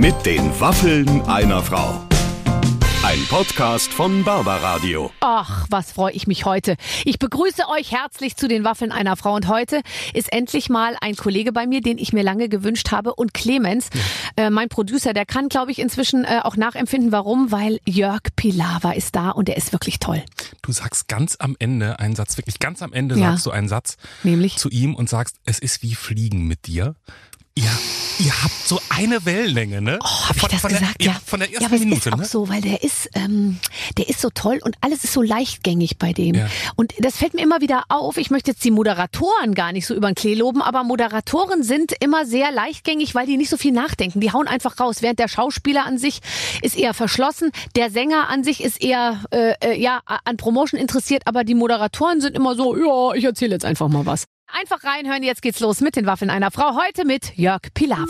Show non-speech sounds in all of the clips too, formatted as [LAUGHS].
Mit den Waffeln einer Frau. Ein Podcast von Barbaradio. Ach, was freue ich mich heute. Ich begrüße euch herzlich zu den Waffeln einer Frau. Und heute ist endlich mal ein Kollege bei mir, den ich mir lange gewünscht habe. Und Clemens, äh, mein Producer, der kann, glaube ich, inzwischen äh, auch nachempfinden, warum. Weil Jörg Pilawa ist da und er ist wirklich toll. Du sagst ganz am Ende einen Satz, wirklich ganz am Ende Ja. sagst du einen Satz Nämlich? zu ihm und sagst, es ist wie Fliegen mit dir. Ihr, ihr habt so eine Wellenlänge, ne? Oh, hab ich das von gesagt? Der, ja. Von der ersten ja, aber Minute, ist auch ne? so, weil der ist, ähm, der ist so toll und alles ist so leichtgängig bei dem. Ja. Und das fällt mir immer wieder auf. Ich möchte jetzt die Moderatoren gar nicht so über den Klee loben, aber Moderatoren sind immer sehr leichtgängig, weil die nicht so viel nachdenken. Die hauen einfach raus. Während der Schauspieler an sich ist eher verschlossen, der Sänger an sich ist eher äh, äh, ja an Promotion interessiert, aber die Moderatoren sind immer so, ja, ich erzähle jetzt einfach mal was. Einfach reinhören, jetzt geht's los mit den Waffeln einer Frau. Heute mit Jörg Pilawa.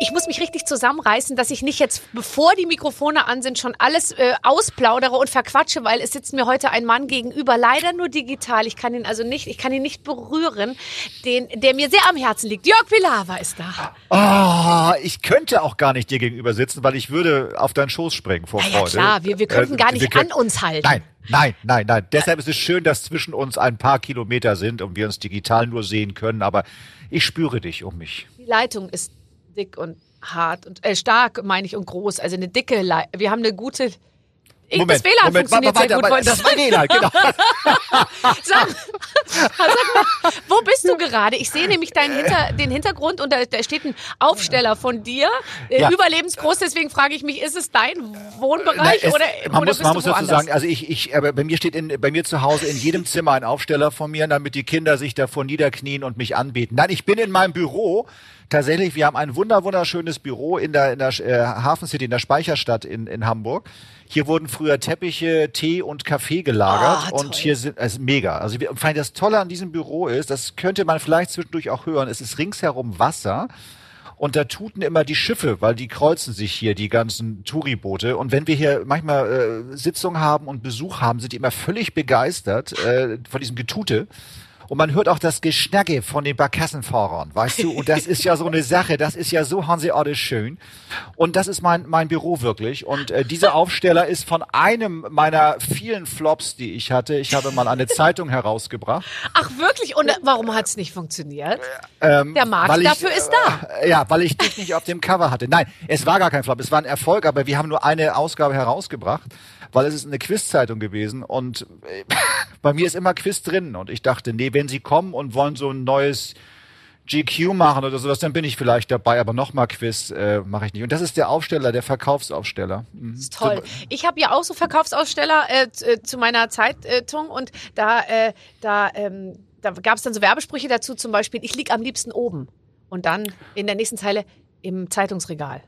Ich muss mich richtig zusammenreißen, dass ich nicht jetzt, bevor die Mikrofone an sind, schon alles äh, ausplaudere und verquatsche, weil es sitzt mir heute ein Mann gegenüber, leider nur digital. Ich kann ihn also nicht, ich kann ihn nicht berühren, den, der mir sehr am Herzen liegt. Jörg Pilawa ist da. Ah, ich könnte auch gar nicht dir gegenüber sitzen, weil ich würde auf deinen Schoß springen vor Na ja, Freude. klar, wir- wir könnten gar nicht können- an uns halten. Nein, nein, nein, nein. Deshalb ist es schön, dass zwischen uns ein paar Kilometer sind und wir uns digital nur sehen können, aber ich spüre dich um mich. Die Leitung ist dick und hart und äh, stark, meine ich, und groß. Also eine dicke Leitung. Wir haben eine gute. Ich, das WLAN funktioniert warte, sehr gut. warte, ich das war WLAN, genau. [LAUGHS] Sag, sag mal, wo bist du gerade? Ich sehe nämlich deinen Hinter, den Hintergrund und da, da steht ein Aufsteller von dir, äh, Ja. überlebensgroß. Deswegen frage ich mich, ist es dein Wohnbereich Nein, es- oder, man oder muss, bist man du muss dazu sagen, also ich, ich, aber bei mir steht in, bei mir zu Hause in jedem Zimmer ein Aufsteller von mir, damit die Kinder sich davor niederknien und mich anbeten. Nein, ich bin in meinem Büro. Tatsächlich, wir haben ein wunder, wunderschönes Büro in der, in der äh, Hafen City, in der Speicherstadt in, in Hamburg. Hier wurden früher Teppiche, Tee und Kaffee gelagert Ah, und hier sind es ist mega. Also wir, allem das Tolle an diesem Büro ist, das könnte man vielleicht zwischendurch auch hören, es ist ringsherum Wasser. Und da tuten immer die Schiffe, weil die kreuzen sich hier, die ganzen Touriboote. Und wenn wir hier manchmal äh, Sitzungen haben und Besuch haben, sind die immer völlig begeistert äh, von diesem Getute. Und man hört auch das Geschnacke von den Barkassenfahrern, weißt du? Und das ist ja so eine [LAUGHS] Sache, das ist ja so hanseatisch schön. Und das ist mein, mein Büro wirklich. Und äh, dieser Aufsteller ist von einem meiner vielen Flops, die ich hatte. Ich habe mal eine Zeitung herausgebracht. Ach wirklich? Und äh, warum hat es nicht funktioniert? Ähm, Der Markt ich, dafür ist da. Äh, ja, weil ich dich nicht auf dem Cover hatte. Nein, es war gar kein Flop, es war ein Erfolg, aber wir haben nur eine Ausgabe herausgebracht, weil es ist eine Quizzeitung gewesen und äh, [LAUGHS] bei mir ist immer Quiz drin und ich dachte, nee, wenn sie kommen und wollen so ein neues GQ machen oder sowas, dann bin ich vielleicht dabei, aber nochmal Quiz äh, mache ich nicht. Und das ist der Aufsteller, der Verkaufsaufsteller. Mhm. ist toll. Ich habe ja auch so Verkaufsaussteller äh, zu, äh, zu meiner Zeitung und da, äh, da, ähm, da gab es dann so Werbesprüche dazu, zum Beispiel, ich lieg am liebsten oben. Und dann in der nächsten Zeile im Zeitungsregal.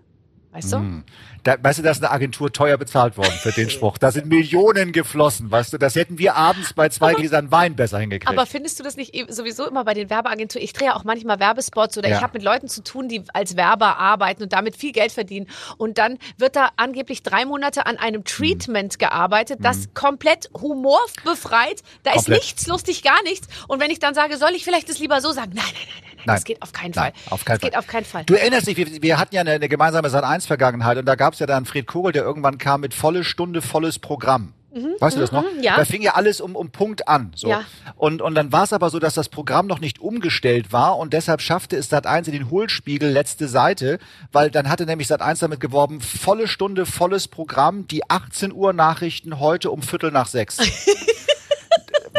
Weißt du? Da, weißt du, da ist eine Agentur teuer bezahlt worden für den [LAUGHS] Spruch. Da sind Millionen geflossen, weißt du. Das hätten wir abends bei zwei Gläsern Wein besser hingekriegt. Aber findest du das nicht sowieso immer bei den Werbeagenturen? Ich drehe ja auch manchmal Werbespots oder Ja. ich habe mit Leuten zu tun, die als Werber arbeiten und damit viel Geld verdienen. Und dann wird da angeblich drei Monate an einem Treatment gearbeitet, das komplett humorbefreit. Da ist Komplett. nichts lustig, gar nichts. Und wenn ich dann sage, soll ich vielleicht das lieber so sagen? Nein, nein, nein, nein, nein. Nein. Das geht auf keinen Nein, Fall. auf keinen das geht Fall. auf keinen Fall. Du erinnerst dich, wir, wir hatten ja eine, eine gemeinsame Sat1-Vergangenheit und da gab es ja dann Fred Kogel, der irgendwann kam mit volle Stunde, volles Programm. Weißt du das noch? mhm, ja. Da fing ja alles um, um Punkt an. So. Ja. Und, und dann war es aber so, dass das Programm noch nicht umgestellt war und deshalb schaffte es Sat1 in den Hohlspiegel letzte Seite, weil dann hatte nämlich Sat1 damit geworben, volle Stunde, volles Programm, die 18 Uhr Nachrichten heute um Viertel nach sechs. [LAUGHS]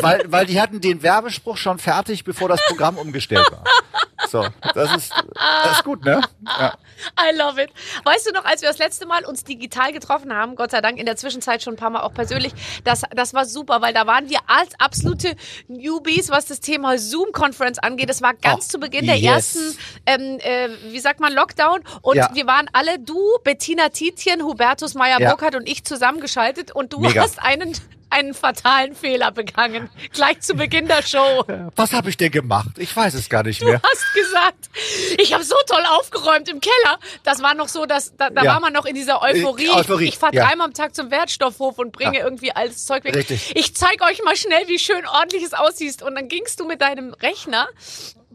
weil, weil die hatten den Werbespruch schon fertig, bevor das Programm umgestellt war. So, das ist, das ist gut, ne? Ja. I love it. Weißt du noch, als wir das letzte Mal uns digital getroffen haben, Gott sei Dank in der Zwischenzeit schon ein paar Mal auch persönlich, das, das war super, weil da waren wir als absolute Newbies, was das Thema Zoom-Conference angeht. Das war ganz Oh, zu Beginn der yes. ersten, ähm, äh, wie sagt man, Lockdown. Und Ja. wir waren alle, du, Bettina Tietjen, Hubertus Meyer-Burkhardt und ich zusammengeschaltet und du Mega. hast einen einen fatalen Fehler begangen. Gleich zu Beginn der Show. Was habe ich denn gemacht? Ich weiß es gar nicht Du mehr. hast gesagt, ich habe so toll aufgeräumt im Keller. Das war noch so, dass da, da Ja. war man noch in dieser Euphorie. Äh, Euphorie, Ich fahre ja. dreimal am Tag zum Wertstoffhof und bringe Ja. irgendwie alles Zeug weg. Richtig. Ich zeige euch mal schnell, wie schön ordentlich es aussieht. Und dann gingst du mit deinem Rechner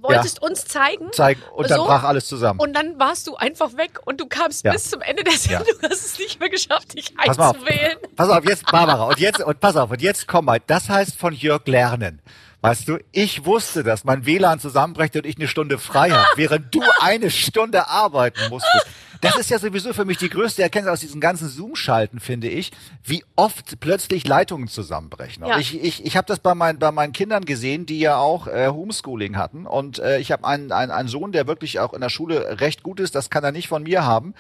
wolltest uns zeigen. Zeigen. Und dann So. brach alles zusammen. Und dann warst du einfach weg und du kamst Ja. bis zum Ende der Sendung, [LAUGHS] hast es nicht mehr geschafft, dich Pass mal auf. einzuwählen. Pass auf, jetzt Barbara. Und jetzt, und pass auf, und jetzt komm mal. Das heißt von Jörg lernen. Weißt du, ich wusste, dass mein WLAN zusammenbricht und ich eine Stunde frei habe, [LAUGHS] während du eine Stunde arbeiten musstest. Das ist ja sowieso für mich die größte Erkenntnis aus diesen ganzen Zoom-Schalten, finde ich, wie oft plötzlich Leitungen zusammenbrechen. Ja. Ich ich, ich habe das bei, meinen bei meinen Kindern gesehen, die ja auch äh, Homeschooling hatten. Und äh, ich habe einen, einen, einen Sohn, der wirklich auch in der Schule recht gut ist. Das kann er nicht von mir haben.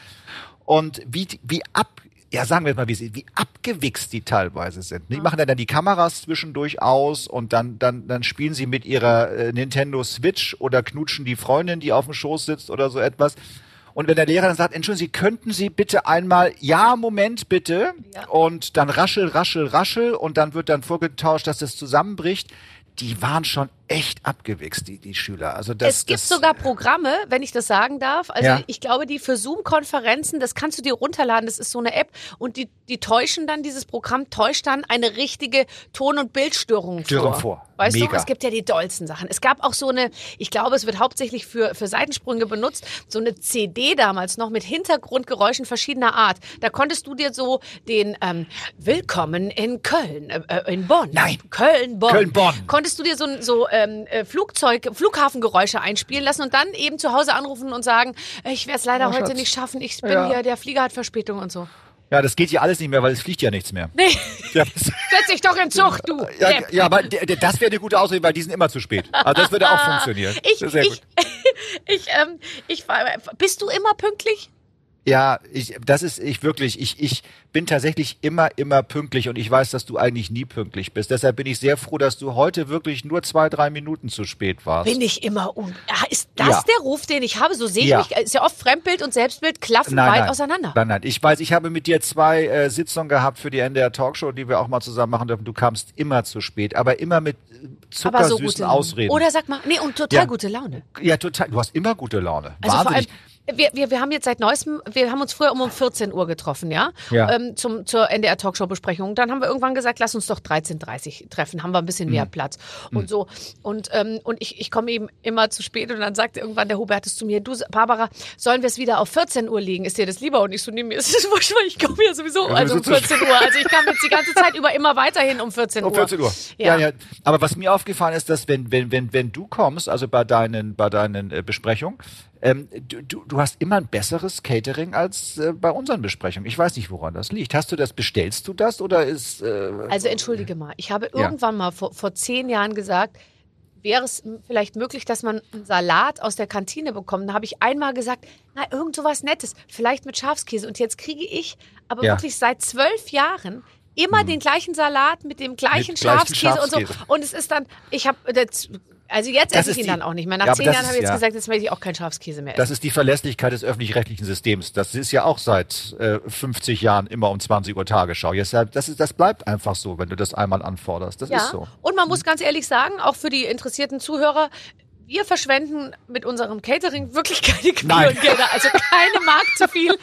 Und wie, wie ab, ja, sagen wir mal, wie, sie- wie abgewichst die teilweise sind. Die machen dann, dann die Kameras zwischendurch aus und dann, dann, dann spielen sie mit ihrer äh, Nintendo Switch oder knutschen die Freundin, die auf dem Schoß sitzt oder so etwas. Und wenn der Lehrer dann sagt, Entschuldigen Sie, könnten Sie bitte einmal, ja, Moment bitte, Ja. und dann raschel, raschel, raschel und dann wird dann vorgetauscht, dass das zusammenbricht. Die waren schon echt abgewichst, die, die Schüler. Also das, es gibt das, sogar Programme, wenn ich das sagen darf. Also Ja. ich glaube, die für Zoom-Konferenzen, das kannst du dir runterladen, das ist so eine App und die, die täuschen dann, dieses Programm täuscht dann eine richtige Ton- und Bildstörung Störung vor. vor. Weißt du, Mega. es gibt ja die dollsten Sachen. Es gab auch so eine, ich glaube, es wird hauptsächlich für, für Seitensprünge benutzt, so eine CD damals noch mit Hintergrundgeräuschen verschiedener Art. Da konntest du dir so den ähm, Willkommen in Köln, äh, äh, in Bonn. Nein. Köln, Bonn. Köln, Bonn. Konntest du dir so, so ähm, äh, Flugzeug, Flughafengeräusche einspielen lassen und dann eben zu Hause anrufen und sagen, äh, ich werde es leider Oh, heute Schatz. nicht schaffen, ich bin Ja. hier, der Flieger hat Verspätung und so. ja, das geht ja alles nicht mehr, weil es fliegt ja nichts mehr. Nee, Ja, [LAUGHS] setz dich doch in Zucht, du. ja, Depp. ja aber das wäre eine gute Ausrede, weil die sind immer zu spät. Also das würde auch [LAUGHS] funktionieren. Ich, Sehr gut. ich, [LAUGHS] ich, ähm, ich, war- bist du immer pünktlich? Ja, ich, das ist ich wirklich, ich, ich bin tatsächlich immer, immer pünktlich und ich weiß, dass du eigentlich nie pünktlich bist. Deshalb bin ich sehr froh, dass du heute wirklich nur zwei, drei Minuten zu spät warst. Bin ich immer un ah, Ist das Ja. der Ruf, den ich habe? So sehe ich Ja. mich. Ist ja oft Fremdbild und Selbstbild klaffen weit auseinander. Nein, nein. Ich weiß, ich habe mit dir zwei äh, Sitzungen gehabt für die NDR Talkshow, die wir auch mal zusammen machen dürfen. Du kamst immer zu spät, aber immer mit äh, so zuckersüßen gute Ausreden. Oder sag mal, nee, und total Ja. gute Laune. ja, total. Du hast immer gute Laune. Also vor allem, Wahnsinnig. Wir, wir, wir haben jetzt seit neuestem, wir haben uns früher um, um 14 Uhr getroffen, ja, Ja. Ähm, zum, zur NDR Talkshow Besprechung. Dann haben wir irgendwann gesagt, lass uns doch 13.30 Uhr treffen, haben wir ein bisschen Mhm. mehr Platz und so. Und, ähm, und ich, ich komme eben immer zu spät und dann sagt irgendwann der Hubertus zu mir, du Barbara, sollen wir es wieder auf 14 Uhr legen? Ist dir das lieber? Und ich so, nee, mir ist das [LAUGHS] wurscht, weil ich komme ja sowieso Ja, also um sowieso zu 14 Uhr. Also ich kam jetzt die ganze Zeit über immer weiterhin um 14 Um Uhr. 14 Uhr. Ja. Ja. ja, Aber was mir aufgefallen ist, dass wenn, wenn, wenn, wenn du kommst, also bei deinen, bei deinen äh, Besprechungen, ähm, du, du, du hast immer ein besseres Catering als äh, bei unseren Besprechungen. Ich weiß nicht, woran das liegt. Hast du das, bestellst du das oder ist, äh, Also entschuldige mal, ich habe Ja. irgendwann mal vor, vor zehn Jahren gesagt, wäre es vielleicht möglich, dass man einen Salat aus der Kantine bekommt. Da habe ich einmal gesagt, na, irgend so was Nettes, vielleicht mit Schafskäse. Und jetzt kriege ich aber Ja. wirklich seit zwölf Jahren immer den gleichen Salat mit dem gleichen Mit gleichen Schafskäse, und so. Schafskäse. Und es ist dann, ich habe, also jetzt esse ich ihn die- dann auch nicht mehr. Nach Ja, zehn Jahren habe ich jetzt ja. gesagt, jetzt möchte ich auch keinen Schafskäse mehr essen. das ist die Verlässlichkeit des öffentlich-rechtlichen Systems. Das ist ja auch seit äh, 50 Jahren immer um 20 Uhr Tagesschau. Das, ist, das bleibt einfach so, wenn du das einmal anforderst. Das Ja, ist so. und man muss ganz ehrlich sagen, auch für die interessierten Zuhörer, wir verschwenden mit unserem Catering wirklich [LAUGHS] keine. Gebührengelder. Also keine Mark zu viel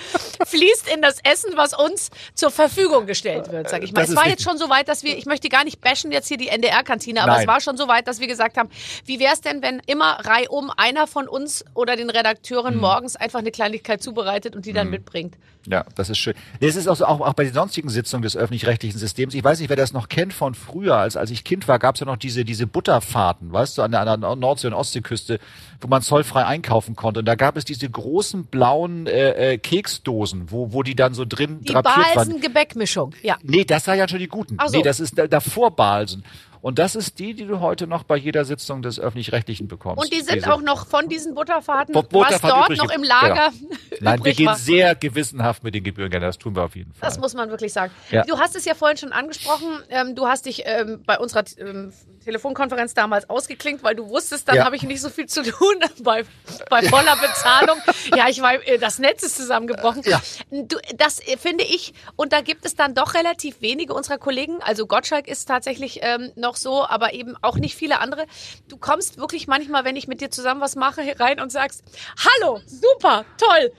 fließt in das Essen, was uns zur Verfügung gestellt wird, sag ich mal. Das es war jetzt schon so weit, dass wir, ich möchte gar nicht bashen jetzt hier die NDR-Kantine, aber Nein. es war schon so weit, dass wir gesagt haben, wie wäre es denn, wenn immer reihum einer von uns oder den Redakteuren Hm. morgens einfach eine Kleinigkeit zubereitet und die dann mitbringt. Ja, das ist schön. Es ist auch, so, auch, auch bei den sonstigen Sitzungen des öffentlich-rechtlichen Systems. Ich weiß nicht, wer das noch kennt von früher. Als, als ich Kind war, gab es ja noch diese, diese Butterfahrten, weißt du, an der, an der Nordsee- und Ostseeküste, wo man zollfrei einkaufen konnte. Und da gab es diese großen blauen äh, äh, Keksdosen, wo, wo die dann so drin Die drapiert waren. Balsen-Gebäckmischung, ja. Nee, das war ja schon die guten. Ach so. Nee, das ist da, davor Balsen. Und das ist die, die du heute noch bei jeder Sitzung des öffentlich-rechtlichen bekommst. Und die sind Diese- auch noch von diesen Butterfahrten, Bo- was Butterfahrt dort noch im Lager [LAUGHS] Nein, wir gehen war. sehr gewissenhaft mit den Gebührengeldern. Das tun wir auf jeden Fall. Das muss man wirklich sagen. Ja. Du hast es ja vorhin schon angesprochen. Ähm, du hast dich ähm, bei unserer ähm, Telefonkonferenz damals ausgeklinkt, weil du wusstest, dann Ja. habe ich nicht so viel zu tun [LAUGHS] bei, bei voller Bezahlung. [LAUGHS] ja, ich war, äh, das Netz ist zusammengebrochen. Ja. Du, das äh, finde ich, und da gibt es dann doch relativ wenige unserer Kollegen. Also Gottschalk ist tatsächlich ähm, noch so, aber eben auch nicht viele andere. Du kommst wirklich manchmal, wenn ich mit dir zusammen was mache, rein und sagst, hallo, super, toll.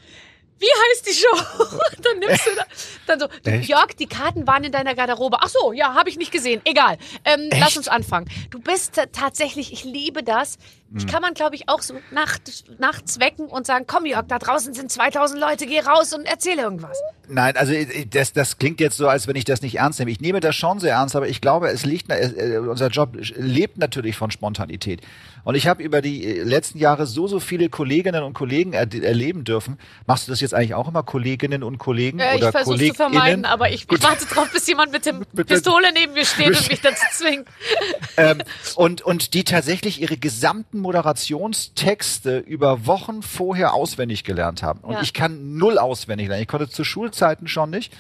wie heißt die Show? [LAUGHS] dann nimmst du da, dann so, du? Jörg, die Karten waren in deiner Garderobe. Ach so, ja, habe ich nicht gesehen. Egal. Ähm, lass uns anfangen. Du bist ta- tatsächlich, ich liebe das. Ich Hm. kann man, glaube ich, auch so nachts, nachts wecken und sagen, komm Jörg, da draußen sind 2000 Leute, geh raus und erzähle irgendwas. Nein, also äh, das, das klingt jetzt so, als wenn ich das nicht ernst nehme. Ich nehme das schon sehr ernst, aber ich glaube, es liegt, äh, unser Job lebt natürlich von Spontanität. Und ich habe über die äh, letzten Jahre so, so viele Kolleginnen und Kollegen er, erleben dürfen. Machst du das jetzt eigentlich auch immer, Kolleginnen und Kollegen Äh, ich oder versuche zu vermeiden, aber ich, ich warte drauf, bis jemand mit Mit- [LAUGHS] Pistole neben mir steht und [LAUGHS] mich dazu zwingt. ähm, und, und die tatsächlich ihre gesamten Moderationstexte über Wochen vorher auswendig gelernt haben. Und Ja. ich kann null auswendig lernen. Ich konnte zu Schulzeiten schon nicht.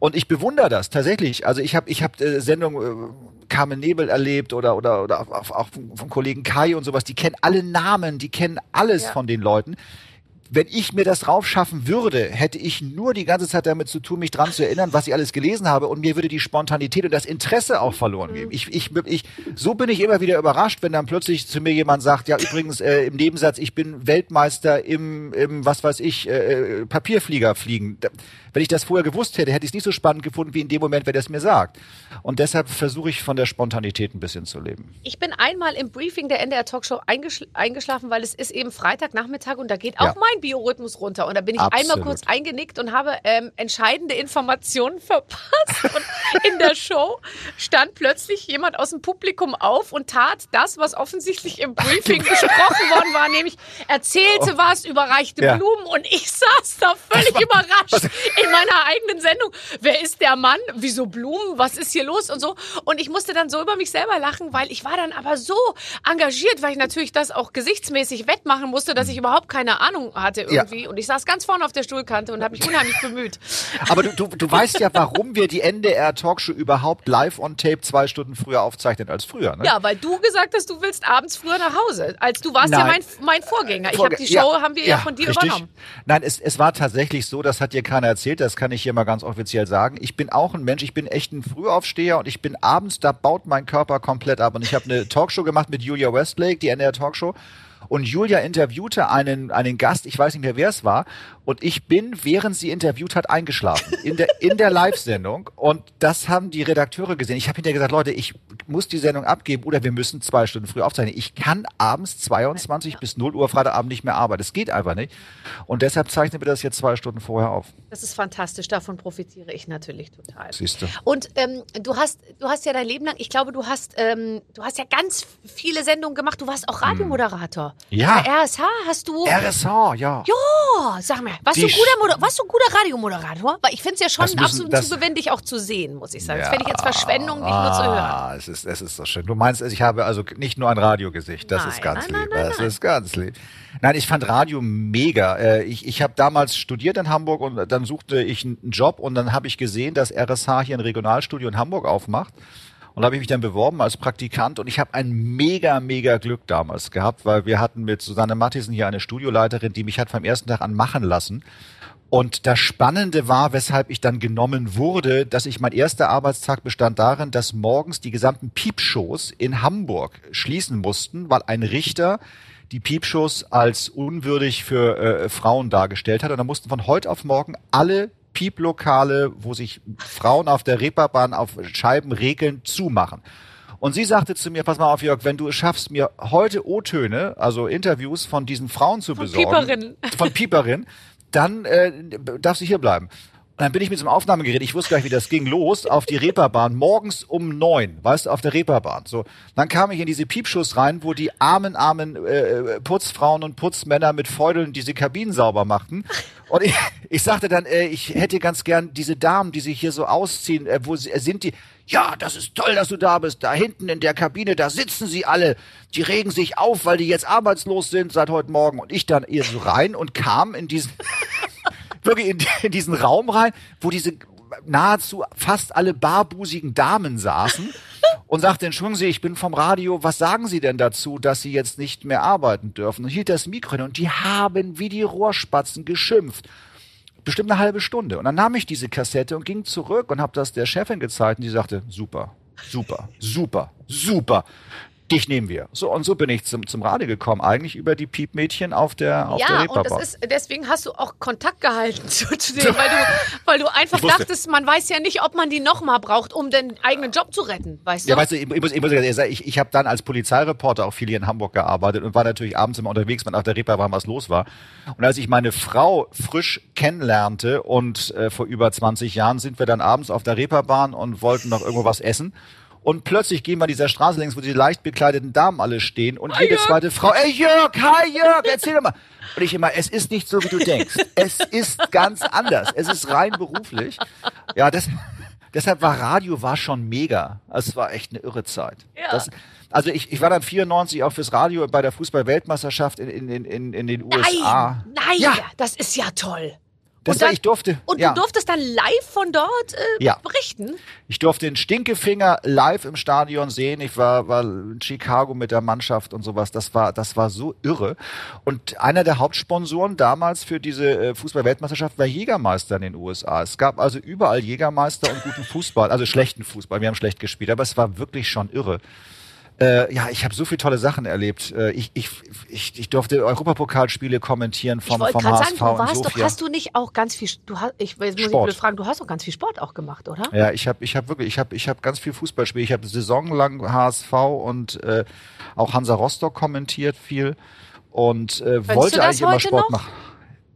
Und ich bewundere das tatsächlich. Also ich habe ich hab, äh, Sendungen äh, Carmen Nebel erlebt oder oder oder auch, auch vom, vom Kollegen Kai und sowas. Die kennen alle Namen, die kennen alles Ja. von den Leuten. Wenn ich mir das drauf schaffen würde, hätte ich nur die ganze Zeit damit zu tun, mich dran zu erinnern, was ich alles gelesen habe und mir würde die Spontanität und das Interesse auch verloren gehen. Ich, ich, ich, so bin ich immer wieder überrascht, wenn dann plötzlich zu mir jemand sagt, ja übrigens äh, im Nebensatz, ich bin Weltmeister im, im was weiß ich, äh, Papierflieger fliegen. Wenn ich das vorher gewusst hätte, hätte ich es nicht so spannend gefunden wie in dem Moment, wenn er es mir sagt. Und deshalb versuche ich von der Spontanität ein bisschen zu leben. Ich bin einmal im Briefing der NDR Talkshow eingeschl eingeschlafen, weil es ist eben Freitagnachmittag und da geht auch Ja. mein Biorhythmus runter. Und da bin ich einmal Absolut. kurz eingenickt und habe ähm, entscheidende Informationen [LAUGHS] verpasst. Und in der Show stand plötzlich jemand aus dem Publikum auf und tat das, was offensichtlich im Briefing [LAUGHS] besprochen worden war, nämlich erzählte was, überreichte Oh. Ja. Blumen und ich saß da völlig überrascht in meiner eigenen Sendung. Wer ist der Mann? Wieso Blumen? Was ist hier los? Und so. Und ich musste dann so über mich selber lachen, weil ich war dann aber so engagiert, weil ich natürlich das auch gesichtsmäßig wettmachen musste, dass ich überhaupt keine Ahnung hatte Ja. irgendwie. Und ich saß ganz vorne auf der Stuhlkante und habe mich unheimlich bemüht. Aber du, du, du weißt ja, warum wir die NDR Talkshow überhaupt live on tape zwei Stunden früher aufzeichnen als früher. Ne? Ja, weil du gesagt hast, du willst abends früher nach Hause. Als du warst ja Nein. mein, mein Vorgänger. Ich habe die Show, haben wir ja, von dir richtig. übernommen. Nein, es, es war tatsächlich so, das hat dir keiner erzählt, das kann ich hier mal ganz offiziell sagen. Ich bin auch ein Mensch, ich bin echt ein Frühaufsteher und ich bin abends, da baut mein Körper komplett ab. Und ich habe eine Talkshow gemacht mit Julia Westlake, die NDR Talkshow. Und Julia interviewte einen, einen Gast, ich weiß nicht mehr, wer es war. Und ich bin, während sie interviewt hat, eingeschlafen. In der, in der Live-Sendung. Und das haben die Redakteure gesehen. Ich habe hinterher gesagt, Leute, ich muss die Sendung abgeben oder wir müssen zwei Stunden früh aufzeichnen. Ich kann abends 22 bis 0 Uhr Freitagabend nicht mehr arbeiten. Das geht einfach nicht. Und deshalb zeichnen wir das jetzt zwei Stunden vorher auf. Das ist fantastisch. Davon profitiere ich natürlich total. Siehst du. Und ähm, du hast, du hast ja dein Leben lang, ich glaube, du hast, ähm, du hast ja ganz viele Sendungen gemacht. Du warst auch Radiomoderator. Hm. Ja. Bei RSH hast du. RSH, ja. Ja, sag mal, warst Die du ein guter, Moder warst du guter Radiomoderator? Weil ich finde es ja schon müssen- absolut das- zugewinn, dich auch zu sehen, muss ich sagen. Das fände ich jetzt Verschwendung, dich nur zu hören. Ah, es ist, es ist so schön. Du meinst, ich habe also nicht nur ein Radiogesicht. Das Nein, ist ganz nein, lieb. nein, nein, das nein. ist ganz lieb. Nein, ich fand Radio mega. Äh, Ich, ich habe damals studiert in Hamburg und dann suchte ich einen Job und dann habe ich gesehen, dass RSH hier ein Regionalstudio in Hamburg aufmacht. Und da habe ich mich dann beworben als Praktikant und ich habe ein mega, mega Glück damals gehabt, weil wir hatten mit Susanne Mattisen hier eine Studioleiterin, die mich hat vom ersten Tag an machen lassen. Und das Spannende war, weshalb ich dann genommen wurde, dass ich mein erster Arbeitstag bestand darin, dass morgens die gesamten Piepshows in Hamburg schließen mussten, weil ein Richter die Piepshows als unwürdig für äh, Frauen dargestellt hat. Und da mussten von heute auf morgen alle Pieplokale, wo sich Frauen auf der Reeperbahn auf Scheiben regeln, zumachen. Und sie sagte zu mir, pass mal auf, Jörg, wenn du es schaffst, mir heute O-Töne, also Interviews von diesen Frauen zu Von besorgen. Pieperinnen. Von Pieperinnen, dann äh, darfst du hier bleiben. Dann bin ich mit so einem Aufnahmegerät, ich wusste gar nicht, wie das ging, los auf die Reeperbahn, morgens um neun, weißt du, auf der Reeperbahn. So, dann kam ich in diese Piepschuss rein, wo die armen, armen äh, Putzfrauen und Putzmänner mit Feudeln diese Kabinen sauber machten. Und ich, [LAUGHS] ich sagte dann, äh, ich hätte ganz gern diese Damen, die sich hier so ausziehen, äh, wo sie, äh, sind die? Ja, das ist toll, dass du da bist. Da hinten in der Kabine, da sitzen sie alle. Die regen sich auf, weil die jetzt arbeitslos sind seit heute Morgen. Und ich dann eher so rein und kam in diesen wirklich in, [LAUGHS] in diesen Raum rein, wo diese nahezu fast alle barbusigen Damen saßen und sagte, entschuldigen Sie, ich bin vom Radio, was sagen Sie denn dazu, dass Sie jetzt nicht mehr arbeiten dürfen? Und hielt das Mikro hin und die haben wie die Rohrspatzen geschimpft. Bestimmt eine halbe Stunde. Und dann nahm ich diese Kassette und ging zurück und habe das der Chefin gezeigt und die sagte, super, super, super, super. Dich nehmen wir. So und so bin ich zum, zum Radio gekommen, eigentlich über die Piepmädchen auf der auf der Ja, und Reeperbahn. das ist, deswegen hast du auch Kontakt gehalten [LAUGHS] zu, zu [LAUGHS] denen, weil du, weil du einfach dachtest, man weiß ja nicht, ob man die nochmal braucht, um den eigenen Job zu retten, weißt du? Ja, weißt du, ich, ich muss, ich, muss sagen, ich, ich habe dann als Polizeireporter auch viel hier in Hamburg gearbeitet und war natürlich abends immer unterwegs, wenn auf der Reeperbahn was los war. Und als ich meine Frau frisch kennenlernte und äh, vor über 20 Jahren sind wir dann abends auf der Reeperbahn und wollten noch irgendwo was essen. Und plötzlich gehen wir dieser Straße längs, wo die leicht bekleideten Damen alle stehen und jede zweite Frau, ey Jörg, hi Jörg, erzähl doch mal. Und ich immer, es ist nicht so, wie du denkst. Es ist ganz anders. Es ist rein beruflich. Ja, das, deshalb war Radio war schon mega. Es war echt eine irre Zeit. Ja. Das, also ich, ich war dann 94 auch fürs Radio bei der Fußball-Weltmeisterschaft in, in, in, in den USA. Nein, nein, Ja. das ist ja toll. Das Und war, ich durfte, Und ja, du durftest dann live von dort äh, Ja. berichten? ich durfte den Stinkefinger live im Stadion sehen. Ich war, war in Chicago mit der Mannschaft und sowas. Das war, das war so irre. Und einer der Hauptsponsoren damals für diese äh, Fußball-Weltmeisterschaft war Jägermeister in den USA. Es gab also überall Jägermeister und guten Fußball, also schlechten Fußball. Wir haben schlecht gespielt, aber es war wirklich schon irre. Äh, ja, ich habe so viele tolle Sachen erlebt. Äh, ich, ich, ich, ich durfte Europapokalspiele kommentieren vom, ich vom HSV sagen, du warst doch, hast du nicht auch ganz viel, du hast, ich, jetzt muss ich Sport. blöd fragen, du hast doch ganz viel Sport auch gemacht, oder? Ja, ich habe ich hab wirklich, ich habe ich hab ganz viel Fußball gespielt. Ich habe saisonlang HSV und äh, auch Hansa Rostock kommentiert viel und äh, du wollte das eigentlich immer Sport noch? machen.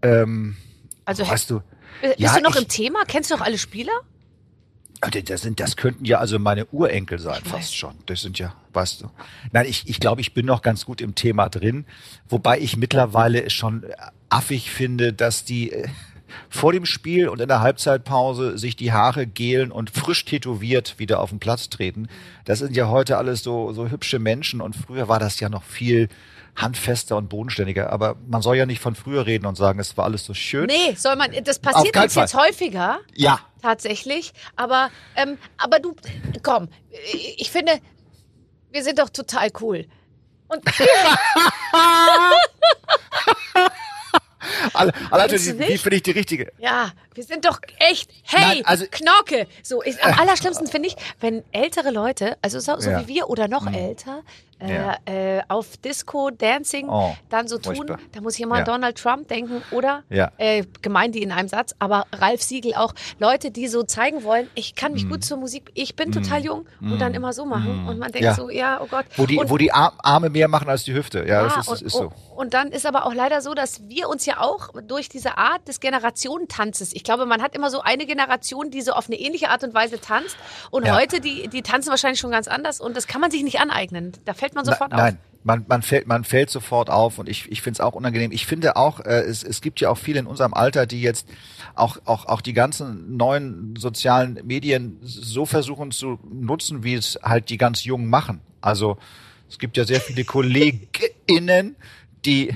Ähm, Also weißt du, bist ja, du noch ich- im Thema? Kennst du noch alle Spieler? Das sind, das könnten ja also meine Urenkel sein, fast schon. Das sind ja, weißt du. Nein, ich, ich glaube, ich bin noch ganz gut im Thema drin. Wobei ich mittlerweile es schon affig finde, dass die äh, vor dem Spiel und in der Halbzeitpause sich die Haare gelen und frisch tätowiert wieder auf den Platz treten. Das sind ja heute alles so, so hübsche Menschen und früher war das ja noch viel handfester und bodenständiger. Aber man soll ja nicht von früher reden und sagen, es war alles so schön. Nee, soll man, das passiert uns jetzt häufiger. Ja, Tatsächlich. Aber, ähm, aber du, komm, ich finde, wir sind doch total cool. Und [LAUGHS] alle, alle Findest du wie, finde ich die richtige? ja, wir sind doch echt, hey, Nein, also- Knorke. So, ich, am [LAUGHS] allerschlimmsten finde ich, wenn ältere Leute, also so, so Ja. wie wir oder noch älter, äh, Ja. äh, auf Disco, Dancing, Oh, dann so tun, furchtbar. da muss ich immer Ja. Donald Trump denken oder Ja. äh, gemeint die in einem Satz, aber Ralf Siegel auch, Leute, die so zeigen wollen, ich kann Mm. mich gut zur Musik, ich bin total jung und dann immer so machen und man denkt so, ja, oh Gott. Wo die, und, wo die Ar- Arme mehr machen als die Hüfte. Ja, das ist, und, ist so. und dann ist aber auch leider so, dass wir uns ja auch durch diese Art des Generationentanzes, ich glaube, man hat immer so eine Generation, die so auf eine ähnliche Art und Weise tanzt und heute, die, die tanzen wahrscheinlich schon ganz anders und das kann man sich nicht aneignen. Da fällt man sofort Na, auf. nein, man, man, fällt, man fällt sofort auf und ich, ich finde es auch unangenehm. Ich finde auch, äh, es, es gibt ja auch viele in unserem Alter, die jetzt auch, auch, auch die ganzen neuen sozialen Medien so versuchen zu nutzen, wie es halt die ganz Jungen machen. Also es gibt ja sehr viele [LAUGHS] KollegInnen, die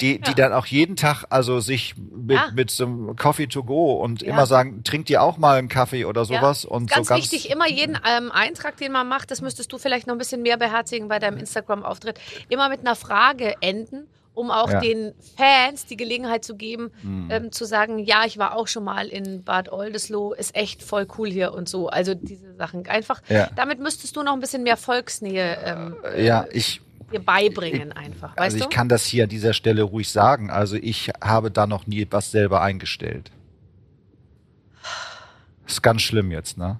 die, die dann auch jeden Tag also sich mit, Ja. mit so einem Coffee to go und Ja. immer sagen, trinkt ihr auch mal einen Kaffee oder sowas Ja, und ganz, so ganz wichtig, immer jeden ähm, Eintrag, den man macht, das müsstest du vielleicht noch ein bisschen mehr beherzigen bei deinem Instagram-Auftritt, immer mit einer Frage enden, um auch Ja. den Fans die Gelegenheit zu geben, ähm, zu sagen, ja, ich war auch schon mal in Bad Oldesloe, ist echt voll cool hier und so. Also diese Sachen. Einfach, Ja. damit müsstest du noch ein bisschen mehr Volksnähe ähm, ja, ich dir beibringen einfach. Also ich du? kann das hier an dieser Stelle ruhig sagen. Also ich habe da noch nie was selber eingestellt. Ist ganz schlimm jetzt, ne?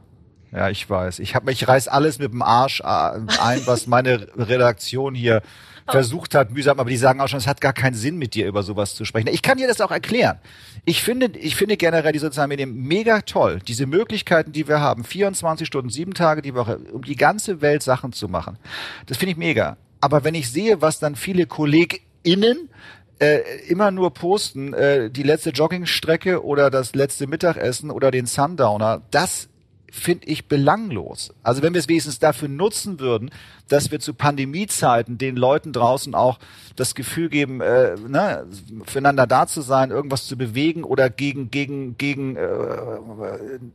Ja, ich weiß. Ich habe ich reiß alles mit dem Arsch äh, ein, was meine Redaktion hier versucht hat, mühsam, aber die sagen auch schon, es hat gar keinen Sinn, mit dir über sowas zu sprechen. Ich kann dir das auch erklären. Ich finde, ich finde generell die sozialen Medien mega toll. Diese Möglichkeiten, die wir haben, 24 Stunden, sieben Tage die Woche, um die ganze Welt Sachen zu machen. Das finde ich mega. Aber wenn ich sehe, was dann viele KollegInnen äh, immer nur posten, äh, die letzte Joggingstrecke oder das letzte Mittagessen oder den Sundowner, das finde ich belanglos. Also wenn wir es wenigstens dafür nutzen würden, dass wir zu Pandemiezeiten den Leuten draußen auch das Gefühl geben, äh, ne, füreinander da zu sein, irgendwas zu bewegen oder gegen gegen gegen äh,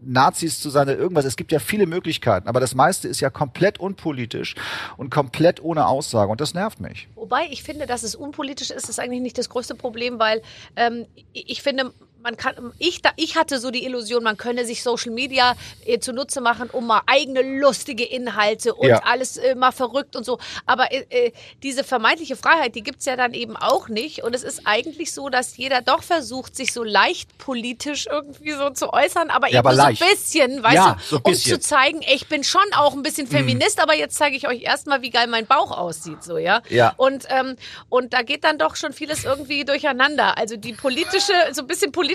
Nazis zu sein oder irgendwas. Es gibt ja viele Möglichkeiten, aber das meiste ist ja komplett unpolitisch und komplett ohne Aussage und das nervt mich. Wobei ich finde, dass es unpolitisch ist, ist eigentlich nicht das größte Problem, weil ähm, ich ich finde, man kann, ich, da, ich hatte so die Illusion, man könne sich Social Media äh, zunutze machen, um mal eigene lustige Inhalte und Ja. alles äh, mal verrückt und so. Aber äh, äh, diese vermeintliche Freiheit, die gibt's ja dann eben auch nicht. Und es ist eigentlich so, dass jeder doch versucht, sich so leicht politisch irgendwie so zu äußern, aber Ja, eben aber so ein bisschen, weißt Ja, du, so um bisschen. Mhm. zu zeigen, ich bin schon auch ein bisschen Feminist, aber jetzt zeige ich euch erstmal, wie geil mein Bauch aussieht, so, ja. Ja. Und, ähm, und da geht dann doch schon vieles irgendwie durcheinander. Also die politische, so ein bisschen politische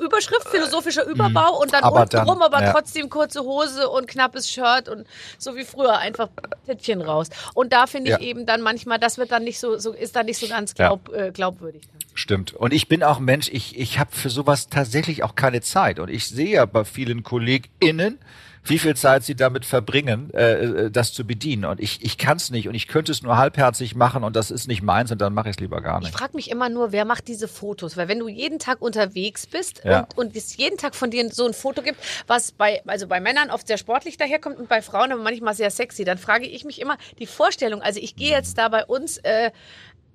Überschrift, philosophischer Überbau und dann. Aber unten dann, drum aber ja. trotzdem kurze Hose und knappes Shirt und so wie früher einfach Tittchen raus. Und da finde ich Ja. eben dann manchmal, das wird dann nicht so, so ist dann nicht so ganz Ja. glaub, äh, glaubwürdig. Stimmt. Und ich bin auch ein Mensch, ich, ich habe für sowas tatsächlich auch keine Zeit. Und ich sehe ja bei vielen KollegInnen, wie viel Zeit sie damit verbringen, äh, äh, das zu bedienen. Und ich, ich kann es nicht und ich könnte es nur halbherzig machen und das ist nicht meins und dann mache ich es lieber gar Ich nicht. frage mich immer nur, wer macht diese Fotos? Weil wenn du jeden Tag unterwegs bist Ja. und, und es jeden Tag von dir so ein Foto gibt, was bei, also bei Männern oft sehr sportlich daherkommt und bei Frauen aber manchmal sehr sexy, dann frage ich mich immer die Vorstellung, also ich gehe jetzt da bei uns äh,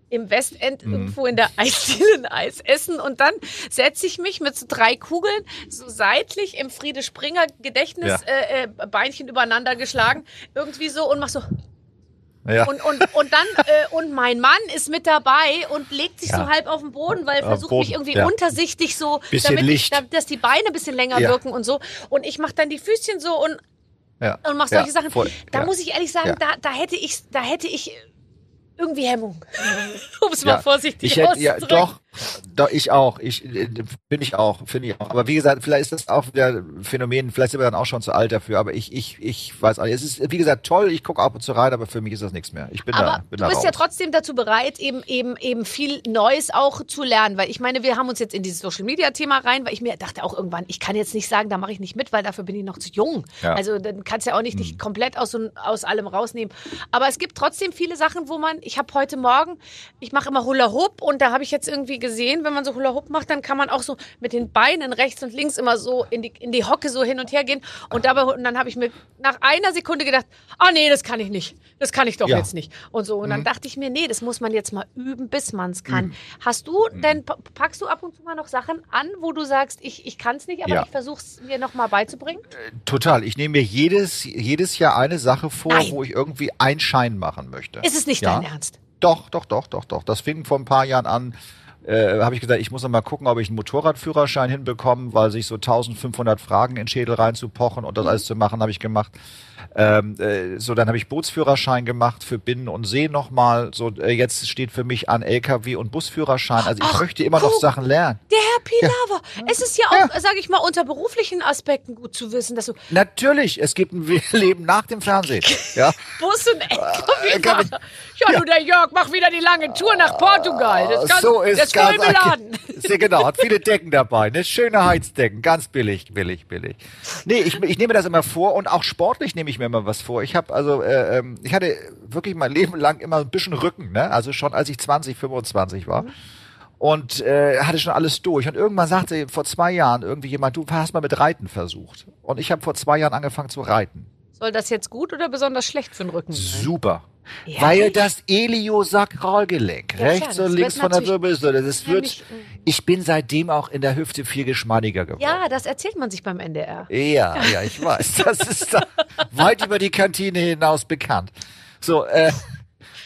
im Westend Mhm. irgendwo in der [LAUGHS] Eisdiele ein Eis essen und dann setze ich mich mit so drei Kugeln so seitlich im Friede Springer Gedächtnis Ja. äh, äh, Beinchen übereinander geschlagen irgendwie so und mach so Ja. und, und, und dann, äh, und mein Mann ist mit dabei und legt sich Ja. so halb auf den Boden, weil er versucht Boden, mich irgendwie ja. untersichtig so, Bisschen damit Licht. Ich, dass die Beine ein bisschen länger wirken und so. Und ich mache dann die Füßchen so und, ja. und mach solche Sachen. voll, Da muss ich ehrlich sagen, da, da hätte ich, da hätte ich irgendwie Hemmung. [LAUGHS] um es Ja. mal vorsichtig ich hätte, ja, auszudrücken. doch, doch, ich auch. Ich äh, bin ich auch, finde ich auch. Aber wie gesagt, vielleicht ist das auch wieder ein Phänomen, vielleicht sind wir dann auch schon zu alt dafür, aber ich, ich, ich weiß auch nicht. Es ist, wie gesagt, toll, ich gucke ab und zu rein, aber für mich ist das nichts mehr. Ich bin da, Aber bin du da bist raus. ja trotzdem dazu bereit, eben, eben, eben viel Neues auch zu lernen. Weil ich meine, wir haben uns jetzt in dieses Social Media Thema rein, weil ich mir dachte auch irgendwann, ich kann jetzt nicht sagen, da mache ich nicht mit, weil dafür bin ich noch zu jung. Ja. Also dann kannst du ja auch nicht dich komplett aus, so, aus allem rausnehmen. Aber es gibt trotzdem viele Sachen, wo man, ich habe heute Morgen, ich mache immer Hula Hoop und da habe ich jetzt irgendwie gesehen, wenn man so Hula Hoop macht, dann kann man auch so mit den Beinen rechts und links immer so in die, in die Hocke so hin und her gehen. Und dabei, und dann habe ich mir nach einer Sekunde gedacht, ah nee, das kann ich nicht. Das kann ich doch Ja. jetzt nicht. Und so. Und dann dachte ich mir, nee, das muss man jetzt mal üben, bis man es kann. Üben. Hast du denn, pa- packst du ab und zu mal noch Sachen an, wo du sagst, ich, ich kann es nicht, aber Ja. ich versuche es mir noch mal beizubringen? Total. Ich nehme mir jedes, jedes Jahr eine Sache vor, Nein. wo ich irgendwie einen Schein machen möchte. Ist es nicht ja? dein Ernst? Doch, doch, doch, doch, doch. Das fing vor ein paar Jahren an. Äh, habe ich gesagt, ich muss noch mal gucken, ob ich einen Motorradführerschein hinbekomme, weil sich so 1500 Fragen in den Schädel reinzupochen und das alles zu machen, habe ich gemacht. Ähm, äh, so, dann habe ich Bootsführerschein gemacht für Binnen und See nochmal. So, äh, jetzt steht für mich an LKW und Busführerschein. Also ich Ach, möchte immer noch guck. Sachen lernen. Der Herr Pilawa, es ist ja auch, sage ich mal, unter beruflichen Aspekten gut zu wissen, dass du Natürlich, es gibt ein Leben nach dem Fernsehen. Ja. [LAUGHS] Bus und LKW Äh, ich- fahren. Ja, du, der Jörg macht wieder die lange Tour nach Portugal. Das kann, so ist ist ganz. Sehr genau, hat viele Decken dabei, ne? Schöne Heizdecken, ganz billig, billig, billig. Nee, ich, ich nehme das immer vor und auch sportlich nehme ich mir immer was vor. Ich habe also, äh, ähm, ich hatte wirklich mein Leben lang immer ein bisschen Rücken, ne? Also schon als ich 20, 25 war. Und äh, hatte schon alles durch. Und irgendwann sagte vor zwei Jahren irgendwie jemand, du hast mal mit Reiten versucht. Und ich habe vor zwei Jahren angefangen zu reiten. Soll das jetzt gut oder besonders schlecht für den Rücken sein? Super. Ja, Weil echt? das Iliosakralgelenk, Ja, klar, rechts das und links von der Wirbelsäule, das wird, ich bin seitdem auch in der Hüfte viel geschmeidiger geworden. Ja, das erzählt man sich beim NDR. Ja, ja, ich weiß. Das ist da [LAUGHS] weit über die Kantine hinaus bekannt. So, äh,